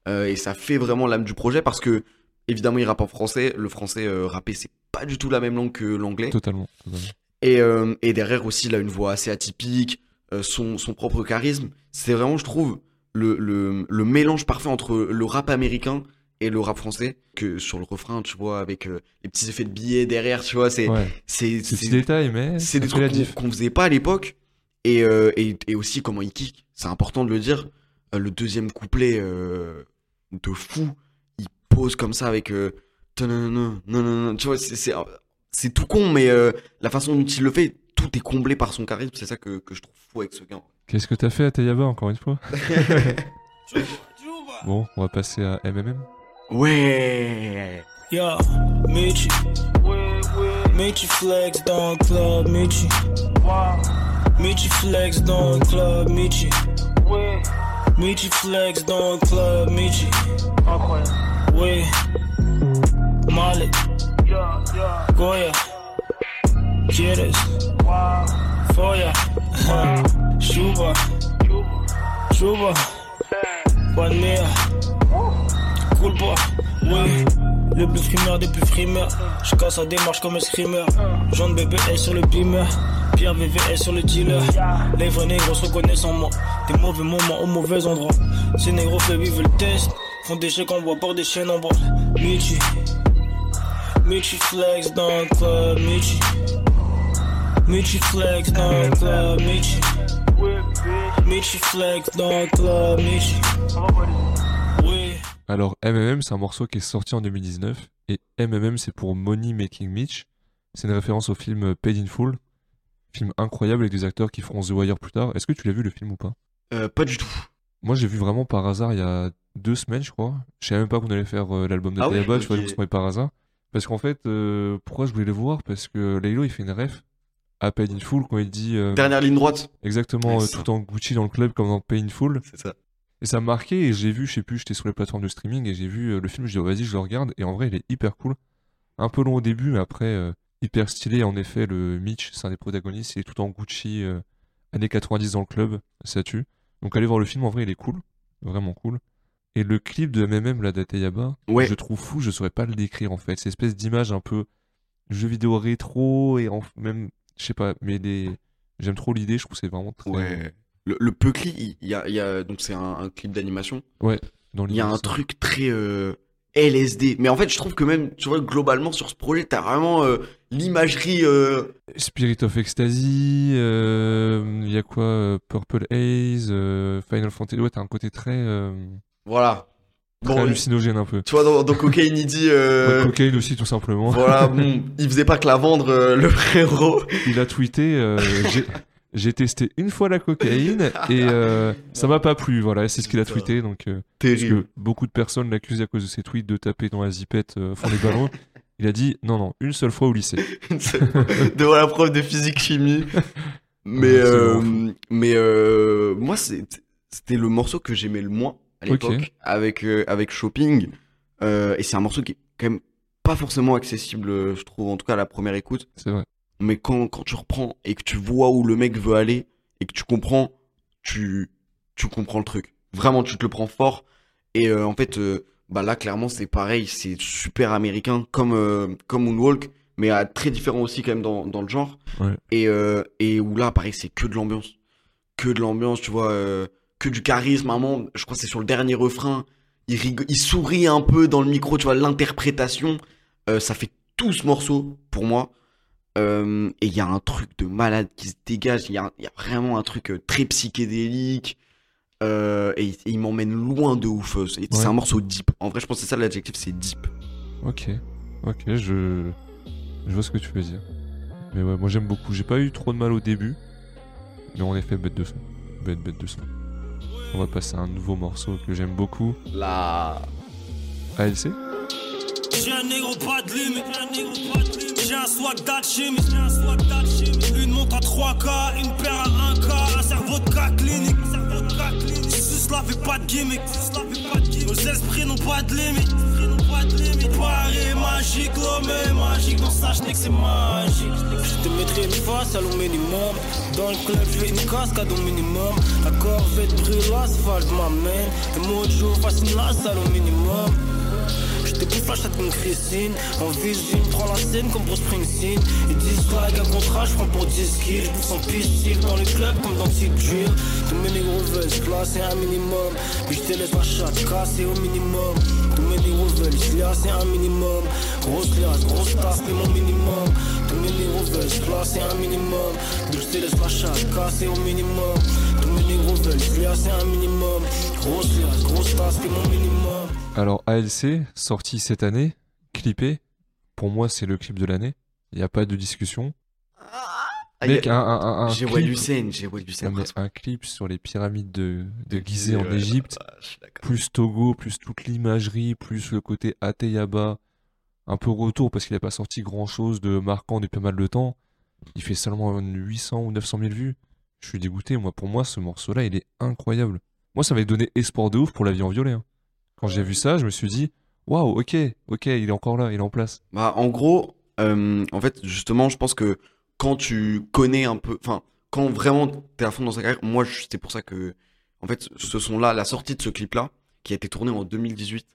Et ça fait vraiment l'âme du projet parce que évidemment il rappe en français. Le français rappé c'est pas du tout la même langue que l'anglais. Totalement. totalement. Et, et derrière aussi, il a une voix assez atypique, son, son propre charisme. C'est vraiment, je trouve, le, le, le mélange parfait entre le rap américain et le rap français. Que sur le refrain, tu vois, avec euh, les petits effets de billets derrière, tu vois, c'est Ouais. c'est petits détails, mais. c'est des trucs qu'on qu'on faisait pas à l'époque. Et, euh, et, et aussi comment il kick. C'est important de le dire. Euh, le deuxième couplet euh, de fou, il pose comme ça avec. Euh, tananana, nanana. tu vois, c'est- c'est c'est tout con, mais la façon dont il le fait, tout est comblé par son charisme. C'est ça que, que je trouve fou avec ce gars. Qu'est-ce que t'as fait à Tayaba encore une fois Bon, on va passer à MMM. Ouais. Yeah, Michi. Michi flex dans le club, Michi. Michi flex dans le club, Michi. Michi flex dans le club, Michi. Oui. Malik. Goya. Quieres. Shuba. Shuba. Bonne Cool boy. Oui. Le plus frimeur des plus frimeurs. Je casse sa démarche comme un screamer. Jean de BBS sur le beamer. Pierre VVS sur le dealer. Les vrais négros se reconnaissent en moi. Des mauvais moments au mauvais endroit. Ces négros fait vivre le test. Font des chèques en bois pour des chaînes en bois. Michi. Michi flex dans le club. Michi. Michi flex dans le club. Michi. Michi flex dans le club. Michi. Oui. Alors, MMM, c'est un morceau qui est sorti en 2019. Et MMM, c'est pour Money Making Mitch. C'est une référence au film Paid in Full. Film incroyable avec des acteurs qui feront The Wire plus tard. Est-ce que tu l'as vu le film ou pas? Euh, pas du tout. Moi, j'ai vu vraiment par hasard il y a deux semaines, je crois. Je savais même pas qu'on allait faire euh, l'album de Ah Tayaba, tu vois, ok. donc c'est tombé par hasard. Parce qu'en fait, euh, pourquoi je voulais le voir? Parce que Laylo, il fait une ref à Paid in Full quand il dit euh, Dernière ligne droite. exactement Ouais, euh, c'est tout en Gucci dans le club comme dans Paid in Full. C'est ça. Et ça m'a marqué et j'ai vu, je sais plus, j'étais sur les plateformes de streaming et j'ai vu euh, le film, je dis oh, vas-y, je le regarde et en vrai, il est hyper cool. Un peu long au début, mais après, hyper stylé. En effet, le Mitch, c'est un des protagonistes, il est tout en Gucci, euh, années 90 dans le club, ça tue. Donc allez voir le film, en vrai, il est cool, vraiment cool. Et le clip de MMM, là, d'Ateyaba, Ouais. je trouve fou, je saurais pas le décrire en fait. Cette espèce d'image un peu jeu vidéo rétro et en... même, je sais pas, mais les... j'aime trop l'idée, je trouve que c'est vraiment très. Ouais. Le, le peu clip, il y a, il y a- donc c'est un, un clip d'animation. Dans Il y a un truc très euh, LSD. Mais en fait, je trouve que même, tu vois, globalement sur ce projet, t'as vraiment euh, l'imagerie. euh, Spirit of Ecstasy, il y a quoi Purple Haze, Final Fantasy. Ouais, t'as un côté très, Voilà. Bon, hallucinogène un peu. tu vois, dans, dans Cocaine, il dit. euh, Cocaine aussi, tout simplement. voilà, bon, il faisait pas que la vendre, euh, le frérot. Il a tweeté euh, j'ai- testé une fois la cocaïne et euh, ça m'a pas plu. Voilà, c'est ce qu'il a tweeté. Donc, euh, parce Terrible. que beaucoup de personnes l'accusent à cause de ses tweets de taper dans la zipette euh, fond des ballons. Il a dit non, non, une seule fois au lycée. Devant la prof de physique-chimie. Mais, Ouais, euh, mais euh, moi, c'était le morceau que j'aimais le moins à l'époque avec, euh, avec Shopping. Euh, et c'est un morceau qui est quand même pas forcément accessible, euh, je trouve, en tout cas à la première écoute. C'est vrai. Mais quand, quand tu reprends et que tu vois où le mec veut aller et que tu comprends, tu, tu comprends le truc. Vraiment, tu te le prends fort. Et euh, en fait, bah là, clairement, c'est pareil. C'est super américain, comme, comme Moonwalk, mais très différent aussi quand même dans, dans le genre. Ouais. Et, et où là, pareil, c'est que de l'ambiance. Que de l'ambiance, tu vois. Que du charisme. À un moment, je crois que c'est sur le dernier refrain. Il, rigo- il sourit un peu dans le micro, tu vois, l'interprétation. euh, ça fait tout ce morceau pour moi. Euh, et il y a un truc de malade qui se dégage. Il y, a il y a vraiment un truc euh, très psychédélique. Euh, et, il- et il m'emmène loin de ouf. C'est c'est Ouais. un morceau deep. En vrai, je pense que c'est ça l'adjectif, c'est deep. Ok, ok, je, je vois ce que tu veux dire. Mais ouais, moi j'aime beaucoup. J'ai pas eu trop de mal au début, mais en effet, bête de son. Bête, bête de son. On va passer à un nouveau morceau que j'aime beaucoup. Là. ALC J'ai un négro pas de limite, j'ai un swag d'alchimie, j'ai un swag. Une montre à 3K, une paire à 1K, un cerveau de cas clinique, un cerveau de cas clinique. Cela fait pas de gimmick. Nos esprits n'ont pas de limite. Paris magique, l'homme est magique, ça je que c'est magique. Je te mettrai une face à l'au minimum. Dans le club, je fais une cascade au minimum. La corvette brûle l'asphalte m'amène. Le mot de jour fascine la salle au minimum. J'étais plus flash comme Christine. En vision, prends la scène comme pour Springsteen. Et dislike un contrat, je prends pour 10 kills. Je en pistille dans les clubs comme dans Drill. Tous mes négros veulent se placer un minimum. Puis je te laisse la chatte casser au minimum. Tous mes négros veulent se lasser un minimum. Grosse liasse, grosse tasse, c'est mon minimum. Tous mes négros veulent se placer un minimum. Puis je te laisse la chatte casser au minimum. Tous mes négros veulent se lasser un minimum. Grosse liasse, grosse tasse, c'est mon minimum Alors ALC, sorti cette année, clippé. Pour moi, c'est le clip de l'année. Il n'y a pas de discussion. Ah, y a- Mec, un, un, un, un J'ai clip- un clip sur les pyramides de, de Gizeh en Égypte, ouais, d'accord. plus Togo, plus toute l'imagerie, plus le côté Ateyaba, un peu retour parce qu'il n'a pas sorti grand chose de marquant depuis pas mal de temps. Il fait seulement 800 ou 900 000 vues. Je suis dégoûté, moi. Pour moi, ce morceau-là, il est incroyable. Moi, ça m'avait donné espoir de ouf pour la vie en violet. hein. Quand j'ai vu ça, je me suis dit, waouh, ok, ok, il est encore là, il est en place. Bah, en gros, euh, en fait, justement, je pense que quand tu connais un peu, enfin, quand vraiment t'es à fond dans sa carrière, moi, c'est pour ça que, en fait, ce son-là, la sortie de ce clip-là, qui a été tourné en 2018,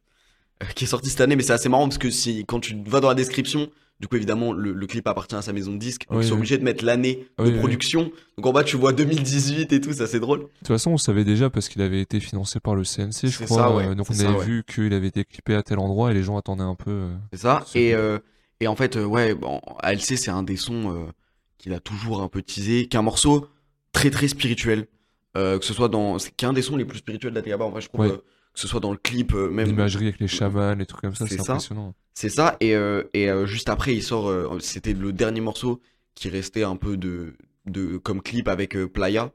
euh, qui est sorti cette année, mais c'est assez marrant parce que si, quand tu vas dans la description, du coup, évidemment, le, le clip appartient à sa maison de disques, donc Oui, ils sont oui. obligés de mettre l'année de oui. production. Donc en bas, tu vois 2018 et tout, ça c'est drôle. De toute façon, on savait déjà parce qu'il avait été financé par le CNC, je crois. ça, ouais, euh, donc on ça, avait ouais. vu qu'il avait été clippé à tel endroit et les gens attendaient un peu. euh, C'est ça. Et, euh, et en fait, ouais, bon, ALC, c'est un des sons qu'il a toujours un peu teasé, qui est un morceau très très spirituel. Euh, que ce soit dans. C'est qui est un des sons les plus spirituels d'Ateyaba, en vrai, je trouve. Ouais. euh, que ce soit dans le clip, euh, même. L'imagerie avec les chamans, les trucs comme ça, C'est impressionnant. C'est ça. Et, et juste après, il sort. C'était le dernier morceau qui restait un peu de, de comme clip avec Playa,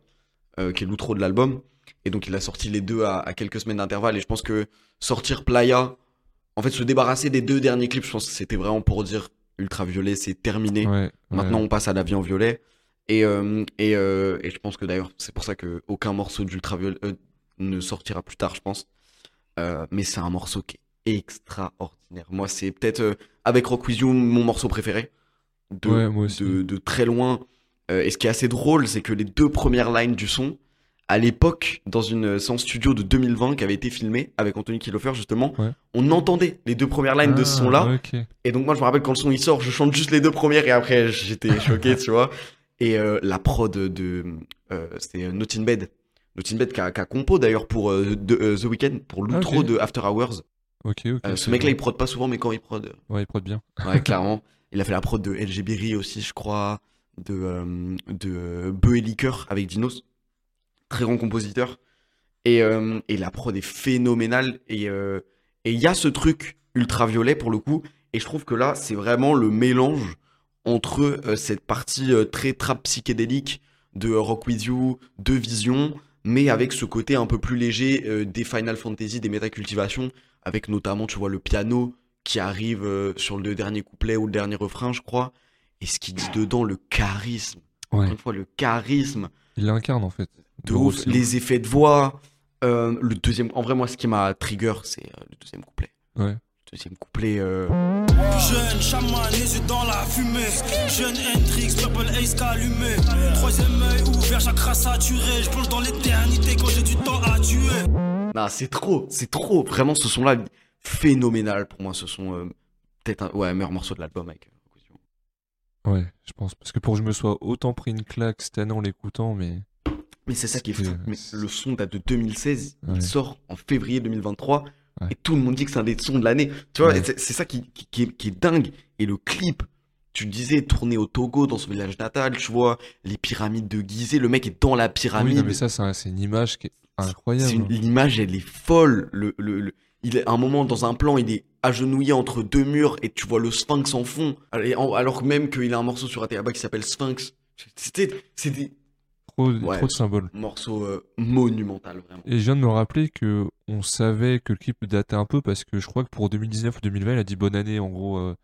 qui est l'outro de l'album. Et donc, il a sorti les deux à, à quelques semaines d'intervalle. Et je pense que sortir Playa, en fait, se débarrasser des deux derniers clips, je pense que c'était vraiment pour dire Ultraviolet, c'est terminé. Ouais, ouais. Maintenant, on passe à la vie en violet. Et, euh, et, euh, et je pense que d'ailleurs, c'est pour ça que aucun morceau d'Ultraviolet euh, ne sortira plus tard, je pense. Mais c'est un morceau qui est extraordinaire. Moi, c'est peut-être avec Rock With You mon morceau préféré. De, Ouais, moi aussi. de, de très loin. Et ce qui est assez drôle, c'est que les deux premières lines du son, à l'époque, dans une séance studio de 2020 qui avait été filmée avec Anthony Kilofer, justement, Ouais. on entendait les deux premières lines de ce Ah, son-là. Et donc moi je me rappelle quand le son il sort, je chante juste les deux premières et après j'étais choqué, tu vois. Et euh, la prod de euh, c'était Not in Bed, Not in Bed qui a, qui a compo d'ailleurs pour euh, de- euh, The Weeknd pour l'outro Ok. de After Hours. Ok, ok. Euh, ce c'est mec-là il prod pas souvent mais quand il prod, euh, Ouais, il prod bien. ouais clairement. Il a fait la prod de LG Berry aussi je crois, de euh, de euh, Beu et Liqueur avec Dinos, très grand compositeur. Et, euh, et la prod est phénoménale et euh, et il y a ce truc ultraviolet pour le coup. Et je trouve que là, c'est vraiment le mélange entre euh, cette partie euh, très trap psychédélique de euh, Rock With You, de Vision, mais avec ce côté un peu plus léger des Final Fantasy, des métacultivations, avec notamment, tu vois, le piano qui arrive sur le dernier couplet ou le dernier refrain, je crois. Et ce qu'il dit dedans, le charisme. Ouais. Encore une fois, le charisme Il l'incarne en fait. de ouf, les effets de voix. euh, le deuxième, en vrai, moi, ce qui m'a trigger, c'est le deuxième couplet. Ouais. Deuxième couplet. euh, Jeune chaman, les yeux dans la fumée. Jeune Hendrix, Purple Ace allumé. Troisième œil ouvert, chaque race saturée. Je plonge dans l'éternité quand j'ai du temps à tuer. Non, c'est trop, c'est trop. Vraiment, ce son-là, phénoménal pour moi. Ce son, euh, peut-être un ouais, meilleur morceau de l'album avec. euh, Ouais, je pense. Parce que pour que je me sois autant pris une claque cette année en l'écoutant, mais. Mais c'est ça qui est fou. Mais le son date de 2016, Ouais. il sort en février 2023. Ouais. Et tout le monde dit que c'est un des sons de l'année. Tu vois, Ouais. c'est ça qui, qui, qui est, qui est dingue. Et le clip, tu disais, tourné au Togo, dans son village natal, tu vois, les pyramides de Gizeh, le mec est dans la oui, pyramide. non, mais ça, c'est un- c'est une image qui est incroyable. une- L'image, elle est folle. Le, le, le- il est à un moment dans un plan, il est agenouillé entre deux murs et tu vois le Sphinx en fond. En- Alors même qu'il a un morceau sur Ateaba qui s'appelle Sphinx. C'était Trop, Ouais. trop de symboles. morceaux euh, monumentaux, vraiment. Et je viens de me rappeler que on savait que le clip datait un peu parce que je crois que pour 2019 ou 2020, il a dit bonne année en gros euh,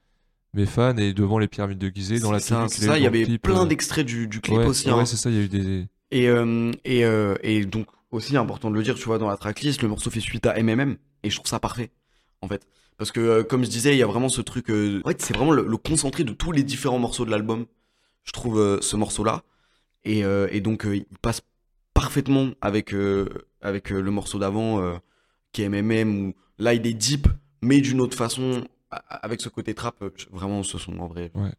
mes fans et devant les pyramides de Gizeh dans la tenue c'est ça, il y avait clip, plein euh, d'extraits du, du clip ouais, aussi. ouais, hein. c'est ça, il y a eu des. Et, et, et donc, aussi important de le dire, tu vois, dans la tracklist, le morceau fait suite à MMM, et je trouve ça parfait, en fait. Parce que, euh, comme je disais, il y a vraiment ce truc. euh, en fait, c'est vraiment le, le concentré de tous les différents morceaux de l'album, je trouve, euh, ce morceau-là. Et, euh, et donc, euh, il passe parfaitement avec, euh, avec le morceau d'avant, qui est MMM, où là, il est deep, mais d'une autre façon, avec ce côté trap, vraiment, ce sont en vrai. Ouais,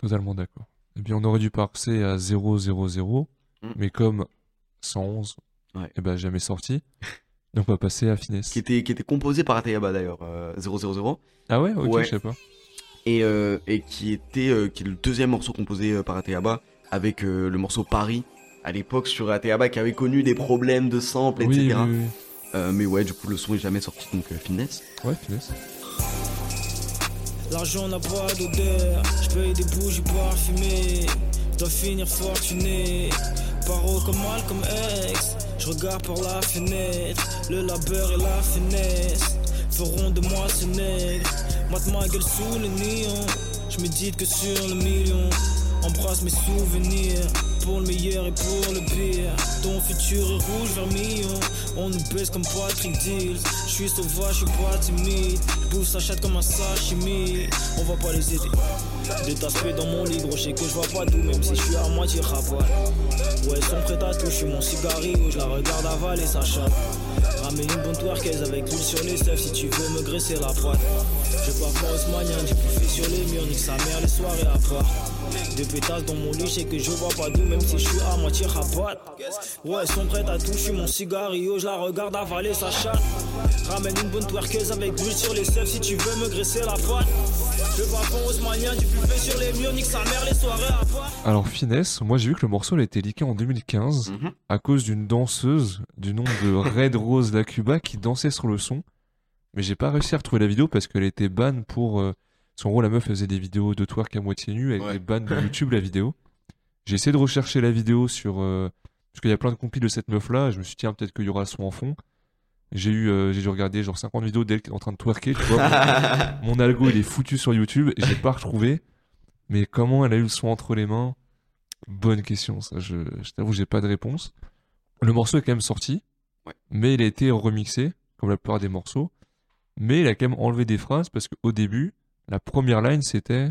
totalement d'accord. Et bien, on aurait dû passer à 000, Mm. mais comme 111, Ouais. et ben jamais sorti. Donc on va passer à Finesse. Qui était, qui était composé par Ateyaba d'ailleurs, euh, 000. Ah ouais, ok, Ouais. je sais pas. et, euh, et qui était euh, qui est le deuxième morceau composé par Ateaba avec euh, le morceau Paris à l'époque sur Ateaba qui avait connu des problèmes de sample Oui, etc oui, oui. Euh, mais ouais du coup le son est jamais sorti donc euh, finesse Ouais, Finesse. L'argent n'a pas d'odeur, je paye des bougies parfumées. je dois finir fortuné. Paro comme Malcolm X, je regarde par la fenêtre. Le labeur et la finesse feront de moi ce nègre. Mate ma gueule sous le néon, je médite que sur le million. Embrasse mes souvenirs, pour le meilleur et pour le pire. Ton futur est rouge vermillon, on nous baisse comme Patrick Deals. Je suis sauvage, je suis pas timide. Bouffe sa chatte comme un sashimi. On va pas les aider. Taspés dans mon lit, je sais que je vois pas tout, même si je suis à moitié rapoil. Ouais, ils sont prêts à tout, je suis mon je la regarde avaler sa chatte. Ramène une bonne twerkaise avec l'huile sur les steps si tu veux me graisser la poitre. Je pars pas Osmanien, j'ai bouffé sur les murs, nique sa mère les soirées à part. Deux pétasses dans mon lit, sais que je vois pas d'où, même si je suis à moitié rapote. Ouais, ils sont prêts à tout, je suis mon cigario, je la regarde avaler sa chatte. Ramène une bonne twerkeuse avec l'huile sur les steps si tu veux me graisser la. Je pars pas Osmanien, j'ai bouffé sur les murs, nique sa mère les soirées à part. Alors, finesse, moi j'ai vu que le morceau il a été leaké en 2015 Mhm. à cause d'une danseuse du nom de Red Rose Lacuba qui dansait sur le son. Mais j'ai pas réussi à retrouver la vidéo parce qu'elle était ban pour. euh, son rôle, la meuf faisait des vidéos de twerk à moitié nue, elle Ouais. était ban de YouTube la vidéo. J'ai essayé de rechercher la vidéo sur. euh, parce qu'il y a plein de compil de cette meuf là, je me suis dit, tiens, peut-être qu'il y aura le son en fond. J'ai eu, euh, j'ai dû regarder genre 50 vidéos d'elle qui est en train de twerker, tu vois. Mon algo il est foutu sur YouTube, et j'ai pas retrouvé. Mais comment elle a eu le son entre les mains? Bonne question, ça. Je, je t'avoue, j'ai pas de réponse. Le morceau est quand même sorti, Ouais. mais il a été remixé, comme la plupart des morceaux. Mais il a quand même enlevé des phrases parce qu'au début, la première line c'était.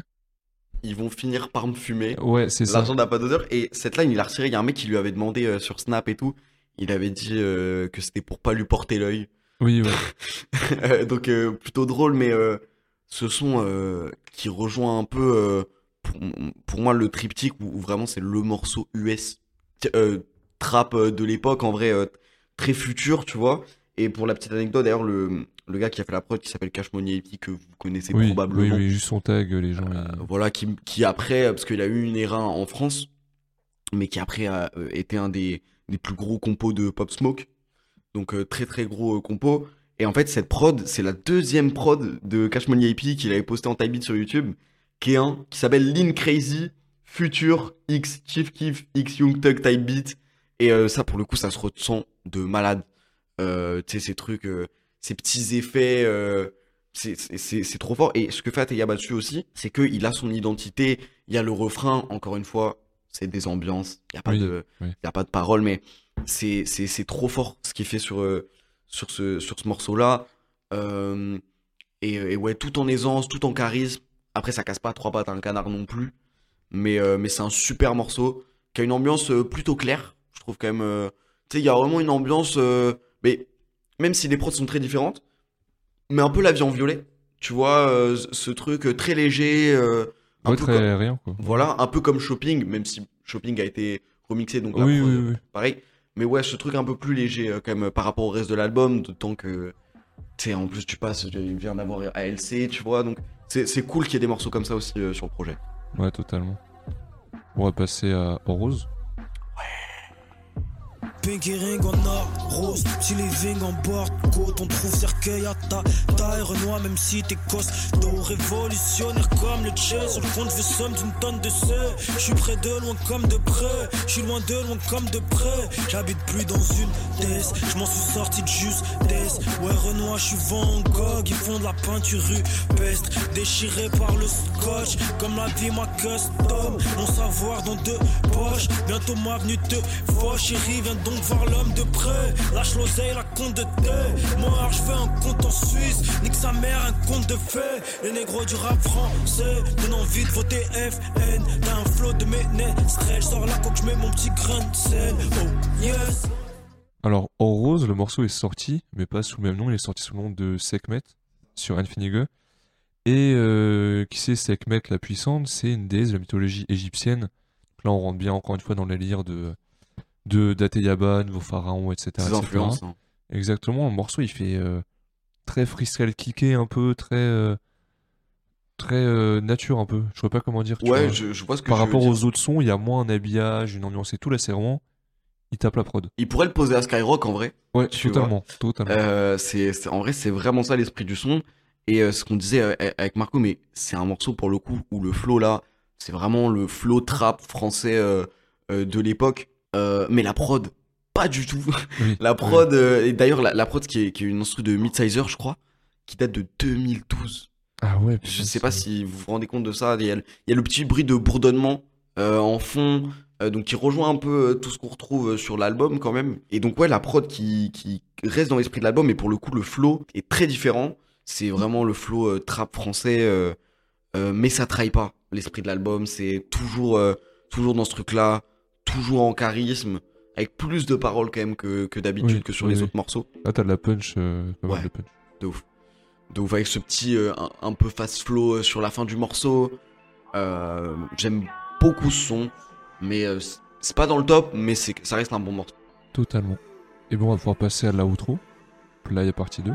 Ils vont finir par me fumer. Ouais, c'est ça. L'argent n'a pas d'odeur. Et cette line, il a retiré. Il y a un mec qui lui avait demandé euh, sur Snap et tout. Il avait dit euh, que c'était pour pas lui porter l'œil. Oui, ouais. Euh, Donc euh, plutôt drôle, mais ce son qui rejoint un peu pour, pour moi le triptyque où, où vraiment c'est le morceau US trap de l'époque en vrai très futur, tu vois. Et pour la petite anecdote, d'ailleurs le, le gars qui a fait la prod qui s'appelle Cash Money AP que vous connaissez Oui, oui, probablement. oui, juste son tag, les gens. Euh, ils- voilà, qui, qui après, parce qu'il a eu une era en France, mais qui après a euh, été un des, des plus gros compos de Pop Smoke. Donc euh, très très gros euh, compo. Et en fait, cette prod, c'est la deuxième prod de Cash Money AP qu'il avait posté en type beat sur YouTube, qui est un qui s'appelle Lean Crazy Future X Chief Keef X Young Thug type beat. Et euh, ça, pour le coup, ça se ressent de malade. Euh, tu sais, ces trucs, euh, ces petits effets. euh, c'est- trop fort. Et ce que fait Ateyaba aussi, c'est qu'il a son identité. Il y a le refrain, encore une fois, c'est des ambiances. Il n'y a, pas Oui, de- oui. y a pas de parole, mais c'est trop fort ce qu'il fait sur, euh, sur ce, sur ce morceau-là. Et, et ouais, tout en aisance, tout en charisme. Après, ça casse pas trois pattes à un canard non plus. Mais, mais c'est un super morceau qui a une ambiance plutôt claire. Je trouve quand même. tu sais, il y a vraiment une ambiance. Mais même si les prods sont très différentes, mais un peu la vie en violet. Tu vois, euh, ce truc euh, très léger. euh, un Ouais, peu très comme- rien, quoi. voilà, un peu comme Shopping, même si Shopping a été remixé, donc Oui, prod, oui, oui. pareil. Mais ouais, ce truc un peu plus léger euh, quand même par rapport au reste de l'album, d'autant que, tu sais, en plus tu passes, il vient d'avoir ALC, tu vois, donc c'est cool qu'il y ait des morceaux comme ça aussi sur le projet. Ouais, totalement. On va passer à rose. Pinky ring en or, rose, petit living en bord, côte, on trouve cercueil à ta taille, Renoir, même si t'es costaud, révolutionnaire comme le Che, sur le compte je somme d'une tonne de C, je suis près de loin comme de près, je suis loin de loin comme de près, j'habite plus dans une thèse, je m'en suis sorti de justesse, ouais Renoir, je suis Van Gogh, ils font de la peinture rupestre, déchiré par le scotch, comme la vie ma custom, mon savoir dans deux poches, bientôt ma venue te fauche, chérie, viens donc voir l'homme de près, lâche l'oseille, la compte de thé, moi je fais un compte en Suisse, nique sa mère, un compte de fait, les négros du rap français, donne envie de voter FN, t'as un flot de ménestrel, je sors la coque, je mets mon petit grain de sel, oh yes. Alors, au rose, le morceau est sorti, mais pas sous le même nom. Il est sorti sous le nom de Sekhmet sur Infinige. Et euh, qui c'est Sekhmet la puissante? C'est une déesse de la mythologie égyptienne. Donc là, on rentre bien encore une fois dans les lire de de d'Ateyaba, nouveau pharaon, etc. Ses etc. hein. Exactement. Le morceau, il fait euh, très freestyle kické un peu, très euh, très euh, nature un peu. Je sais pas comment dire. tu Ouais, vois. je, je vois ce que Par veux rapport dire. aux autres sons, il y a moins un habillage, une ambiance et tout. Là, c'est vraiment, il tape la prod. Il pourrait le poser à Skyrock en vrai. Ouais, totalement, totalement. C'est, en vrai, c'est vraiment ça l'esprit du son. Et ce qu'on disait avec Marco, mais c'est un morceau pour le coup où le flow là, C'est vraiment le flow trap français de l'époque. Euh, mais la prod, pas du tout. Oui, La oui. prod, euh, et d'ailleurs, la, la prod qui est, qui est une instru de Midsizer, je crois, qui date de 2012. Ah ouais. Je sais pas si vous vous rendez compte de ça. Il y a, le- il y a le petit bruit de bourdonnement euh, en fond, donc qui rejoint un peu tout ce qu'on retrouve sur l'album quand même. Et donc ouais, la prod qui, qui reste dans l'esprit de l'album, mais pour le coup le flow est très différent. C'est vraiment le flow trap français, mais ça trahit pas l'esprit de l'album. C'est toujours, toujours dans ce truc-là, toujours en charisme, avec plus de paroles quand même que, que d'habitude Oui, que sur oui, les oui. autres morceaux. Là, t'as de la punch, euh, pas mal Ouais. de punch. De ouf. De ouf. Avec ce petit euh, un, un peu fast flow euh, sur la fin du morceau. Euh, J'aime beaucoup ce son. Mais euh, c'est- pas dans le top, mais c'est ça reste un bon morceau. Totalement. Et bon, on va pouvoir passer à la outro. Là, il y a partie 2.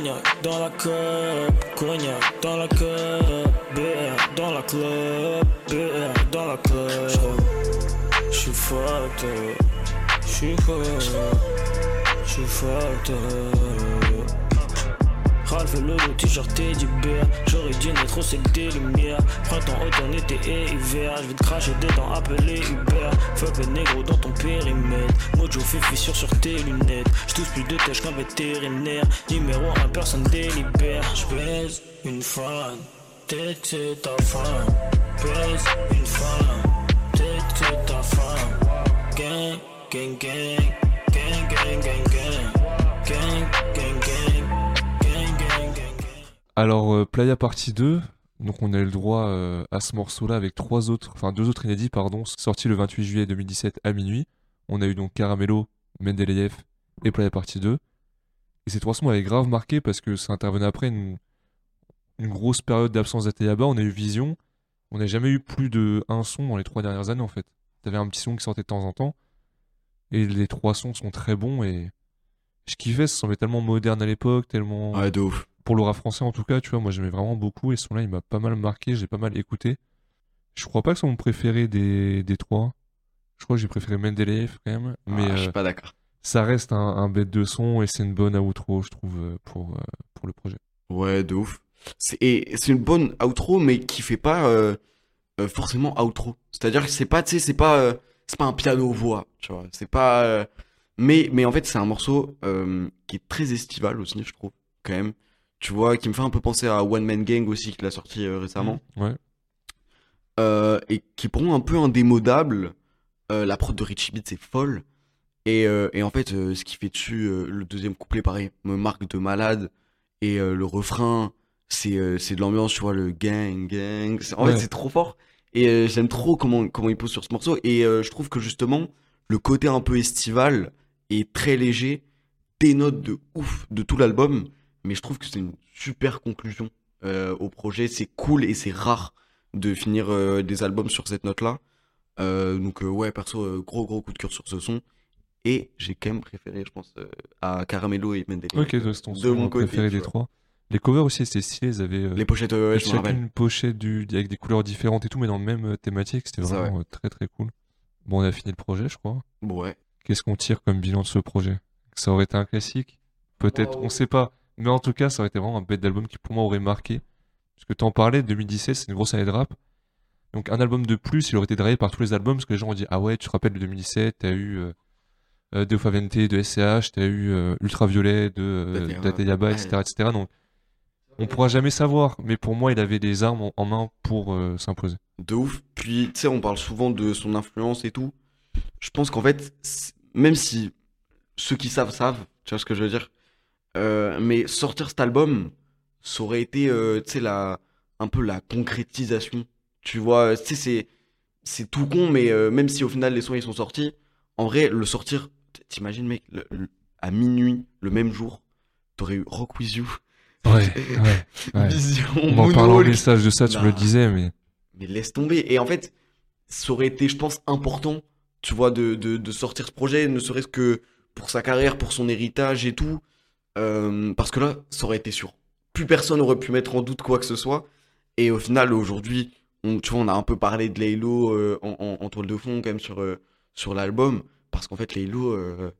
Dans la cup, dans la cup, dans la club, dans la club. J'suis fucked up, j'suis fucked. J'suis fucked. Ralph le t-shirt Teddy Bear. J'aurais dû naître au sec des lumières. Printemps, automne, été et hiver. J'vais te cracher dedans, appeler Uber. Fuck le négro dans ton périmètre. Mojo fait fissure sur tes lunettes. J'touche plus de tâches qu'un vétérinaire. Numéro 1, personne délibère. J'baise une femme. Peut-être c'est ta femme. Baise une femme. Peut-être c'est ta femme. Gang. Gang, gang, gang, gang. Gang, Alors, euh, Playa partie 2. Donc, on a eu le droit euh, à ce morceau-là avec trois autres, enfin deux autres inédits, pardon, sortis le 28 juillet 2017 à minuit. On a eu donc Caramelo, Mendeleïev et Playa partie 2. Et ces trois sons m'avaient grave marqué parce que ça intervenait après une, une grosse période d'absence d'Ateyaba. On a eu Vision. On n'a jamais eu plus de un son dans les trois dernières années en fait. T'avais un petit son qui sortait de temps en temps. Et les trois sons sont très bons et je kiffais, ça semblait tellement moderne à l'époque, tellement Ouais, de ouf. Pour rap français en tout cas, tu vois, moi j'aimais vraiment beaucoup et ce son-là il m'a pas mal marqué, j'ai pas mal écouté. Je crois pas que c'est mon préféré des, des trois. Je crois que j'ai préféré Mendeleev quand même, mais Ah, je euh, suis pas d'accord. ça reste un, un bête de son et c'est une bonne outro, je trouve, euh, pour, euh, pour le projet. Ouais, de ouf. C'est- Et c'est une bonne outro, mais qui fait pas euh, euh, forcément outro. C'est-à-dire que c'est pas, tu sais, c'est pas, euh, c'est pas un piano-voix, tu vois. C'est pas. euh, Mais, mais en fait, c'est un morceau euh, qui est très estival aussi, je trouve, quand même. Tu vois, qui me fait un peu penser à One Man Gang aussi, qu'il a sorti euh, récemment. Ouais, Euh, et qui est pour moi un peu indémodable. Euh, la prod de Richie Beat, c'est folle. Et, euh, et en fait, ce qui fait dessus, le deuxième couplet, pareil, me marque de malade. Et le refrain, c'est de l'ambiance, tu vois, le gang, gang. En Ouais. fait, c'est trop fort. Et j'aime trop comment, comment il pose sur ce morceau. Et je trouve que justement, le côté un peu estival et très léger dénote de ouf de tout l'album. Mais je trouve que c'est une super conclusion euh, au projet. C'est cool et c'est rare de finir euh, des albums sur cette note-là. Euh, donc euh, ouais, perso, euh, gros gros coup de cœur sur ce son. Et j'ai quand même préféré, je pense, euh, à Caramelo et Mendeley. ok, donc c'est ton de mon côté, préféré des vois. trois. Les covers aussi c'était stylé, ils avaient euh, Les pochettes, ouais, je chacune pochette du, avec des couleurs différentes et tout, mais dans le même thématique, c'était vraiment très très cool. Bon, on a fini le projet, je crois. Bon, ouais. Qu'est-ce qu'on tire comme bilan de ce projet? Ça aurait été un classique? Peut-être, on sait pas. Mais en tout cas, ça aurait été vraiment un bête d'album qui pour moi aurait marqué. Parce que t'en parlais, 2017, c'est une grosse année de rap. Donc un album de plus, il aurait été drillé par tous les albums, parce que les gens ont dit Ah ouais, tu te rappelles de 2017, t'as eu euh, euh, De Favente, de SCH, t'as eu euh, Ultraviolet, de euh, D'Ateyaba. d'Ateyaba, Ouais. etc., etc. Donc on pourra jamais savoir. Mais pour moi, il avait des armes en, en main pour euh, s'imposer. De ouf. Puis, tu sais, on parle souvent de son influence et tout. Je pense qu'en fait, même si ceux qui savent, savent, tu vois ce que je veux dire. Euh, mais sortir cet album, ça aurait été, euh, tu sais, la, un peu la concrétisation. Tu vois, tu sais, c'est, c'est tout con, mais euh, même si au final les sons ils sont sortis, en vrai, le sortir, t'imagines, mec, le- le- à minuit, le même jour, t'aurais eu Rock With You, Ouais, ouais, ouais. Vision, On en parlant Moonwalk. message de ça, tu me le disais, mais Mais laisse tomber. Et en fait, ça aurait été, je pense, important, tu vois, de, de, de sortir ce projet, ne serait-ce que pour sa carrière, pour son héritage et tout. Euh, parce que là, ça aurait été sûr. Plus personne aurait pu mettre en doute quoi que ce soit. Et au final, aujourd'hui, on, tu vois, on a un peu parlé de Laylo euh, en, en- en toile de fond, quand même, sur, euh, sur l'album. Parce qu'en fait, Laylo, euh,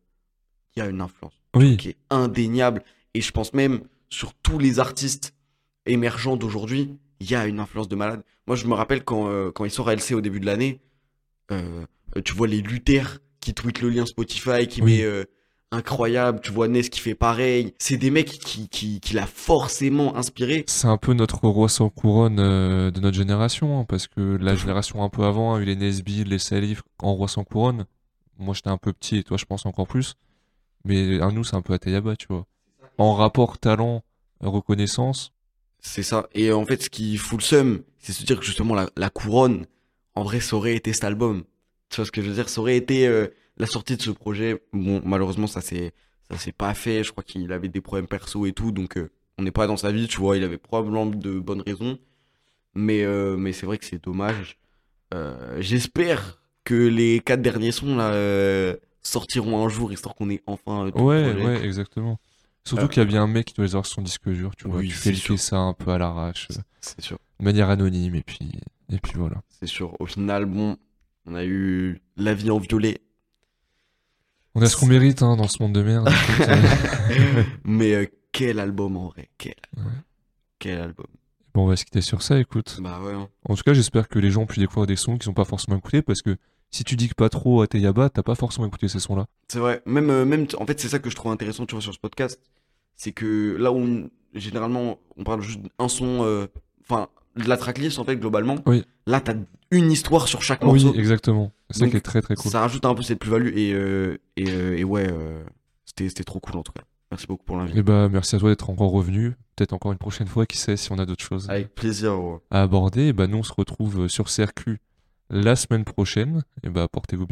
il y a une influence Oui, qui est indéniable. Et je pense même sur tous les artistes émergents d'aujourd'hui, il y a une influence de malade. Moi, je me rappelle quand, quand il sort LC au début de l'année, tu vois les Luther qui tweetent le lien Spotify, qui Oui. met incroyable, tu vois Ness qui fait pareil. C'est des mecs qui, qui, qui l'a forcément inspiré. c'est un peu notre roi sans couronne euh, de notre génération, hein, parce que la génération un peu avant a eu les Nesbitt, les Salif en roi sans couronne. Moi, j'étais un peu petit et toi, je pense encore plus. Mais à nous, c'est un peu Ateyaba, tu vois. En rapport talent, reconnaissance, C'est ça. Et en fait, ce qui fout le seum, c'est se dire que justement la, la couronne, en vrai, ça aurait été cet album. Tu vois ce que je veux dire? Ça aurait été euh, la sortie de ce projet. Bon, malheureusement, ça s'est ça s'est pas fait. Je crois qu'il avait des problèmes perso et tout, donc euh, on n'est pas dans sa vie, tu vois. Il avait probablement de bonnes raisons, mais euh, mais c'est vrai que c'est dommage. Euh, J'espère que les quatre derniers sons là sortiront un jour, histoire qu'on ait enfin tout le Ouais, projet. ouais, exactement. Surtout qu'il y a bien un mec qui doit les avoir sur son disque dur, tu vois. Oui, tu fais le ça un peu à l'arrache, C'est sûr. de manière anonyme, et puis, et puis voilà. C'est sûr. Au final, bon, on a eu La vie en violet. On a ce qu'on mérite hein, dans ce monde de merde. euh. Mais euh, quel album en vrai. Quel, Ouais. quel album. bon, on va se quitter sur ça, écoute. Bah ouais. hein. En tout cas, j'espère que les gens ont pu découvrir des sons qu'ils n'ont pas forcément écoutés, parce que si tu dis que pas trop à Teyaba, t'as pas forcément écouté ces sons-là. C'est vrai. Même, euh, même, en fait, c'est ça que je trouve intéressant, tu vois, sur ce podcast. C'est que là où, on- généralement, on parle juste d'un son, euh, enfin, de la tracklist, en fait, globalement. Oui. Là, t'as une histoire sur chaque Oui, morceau. exactement. Ça qui est très très cool. Ça rajoute un peu cette plus-value. Et, euh, et, euh, et ouais, euh, c'était c'était trop cool, en tout cas. Merci beaucoup pour l'invite. Et bah, merci à toi d'être encore revenu. Peut-être encore une prochaine fois, qui sait, si on a d'autres choses Avec plaisir. à aborder. Et bah, nous, on se retrouve sur CRQ la semaine prochaine. Et bah, portez-vous bien.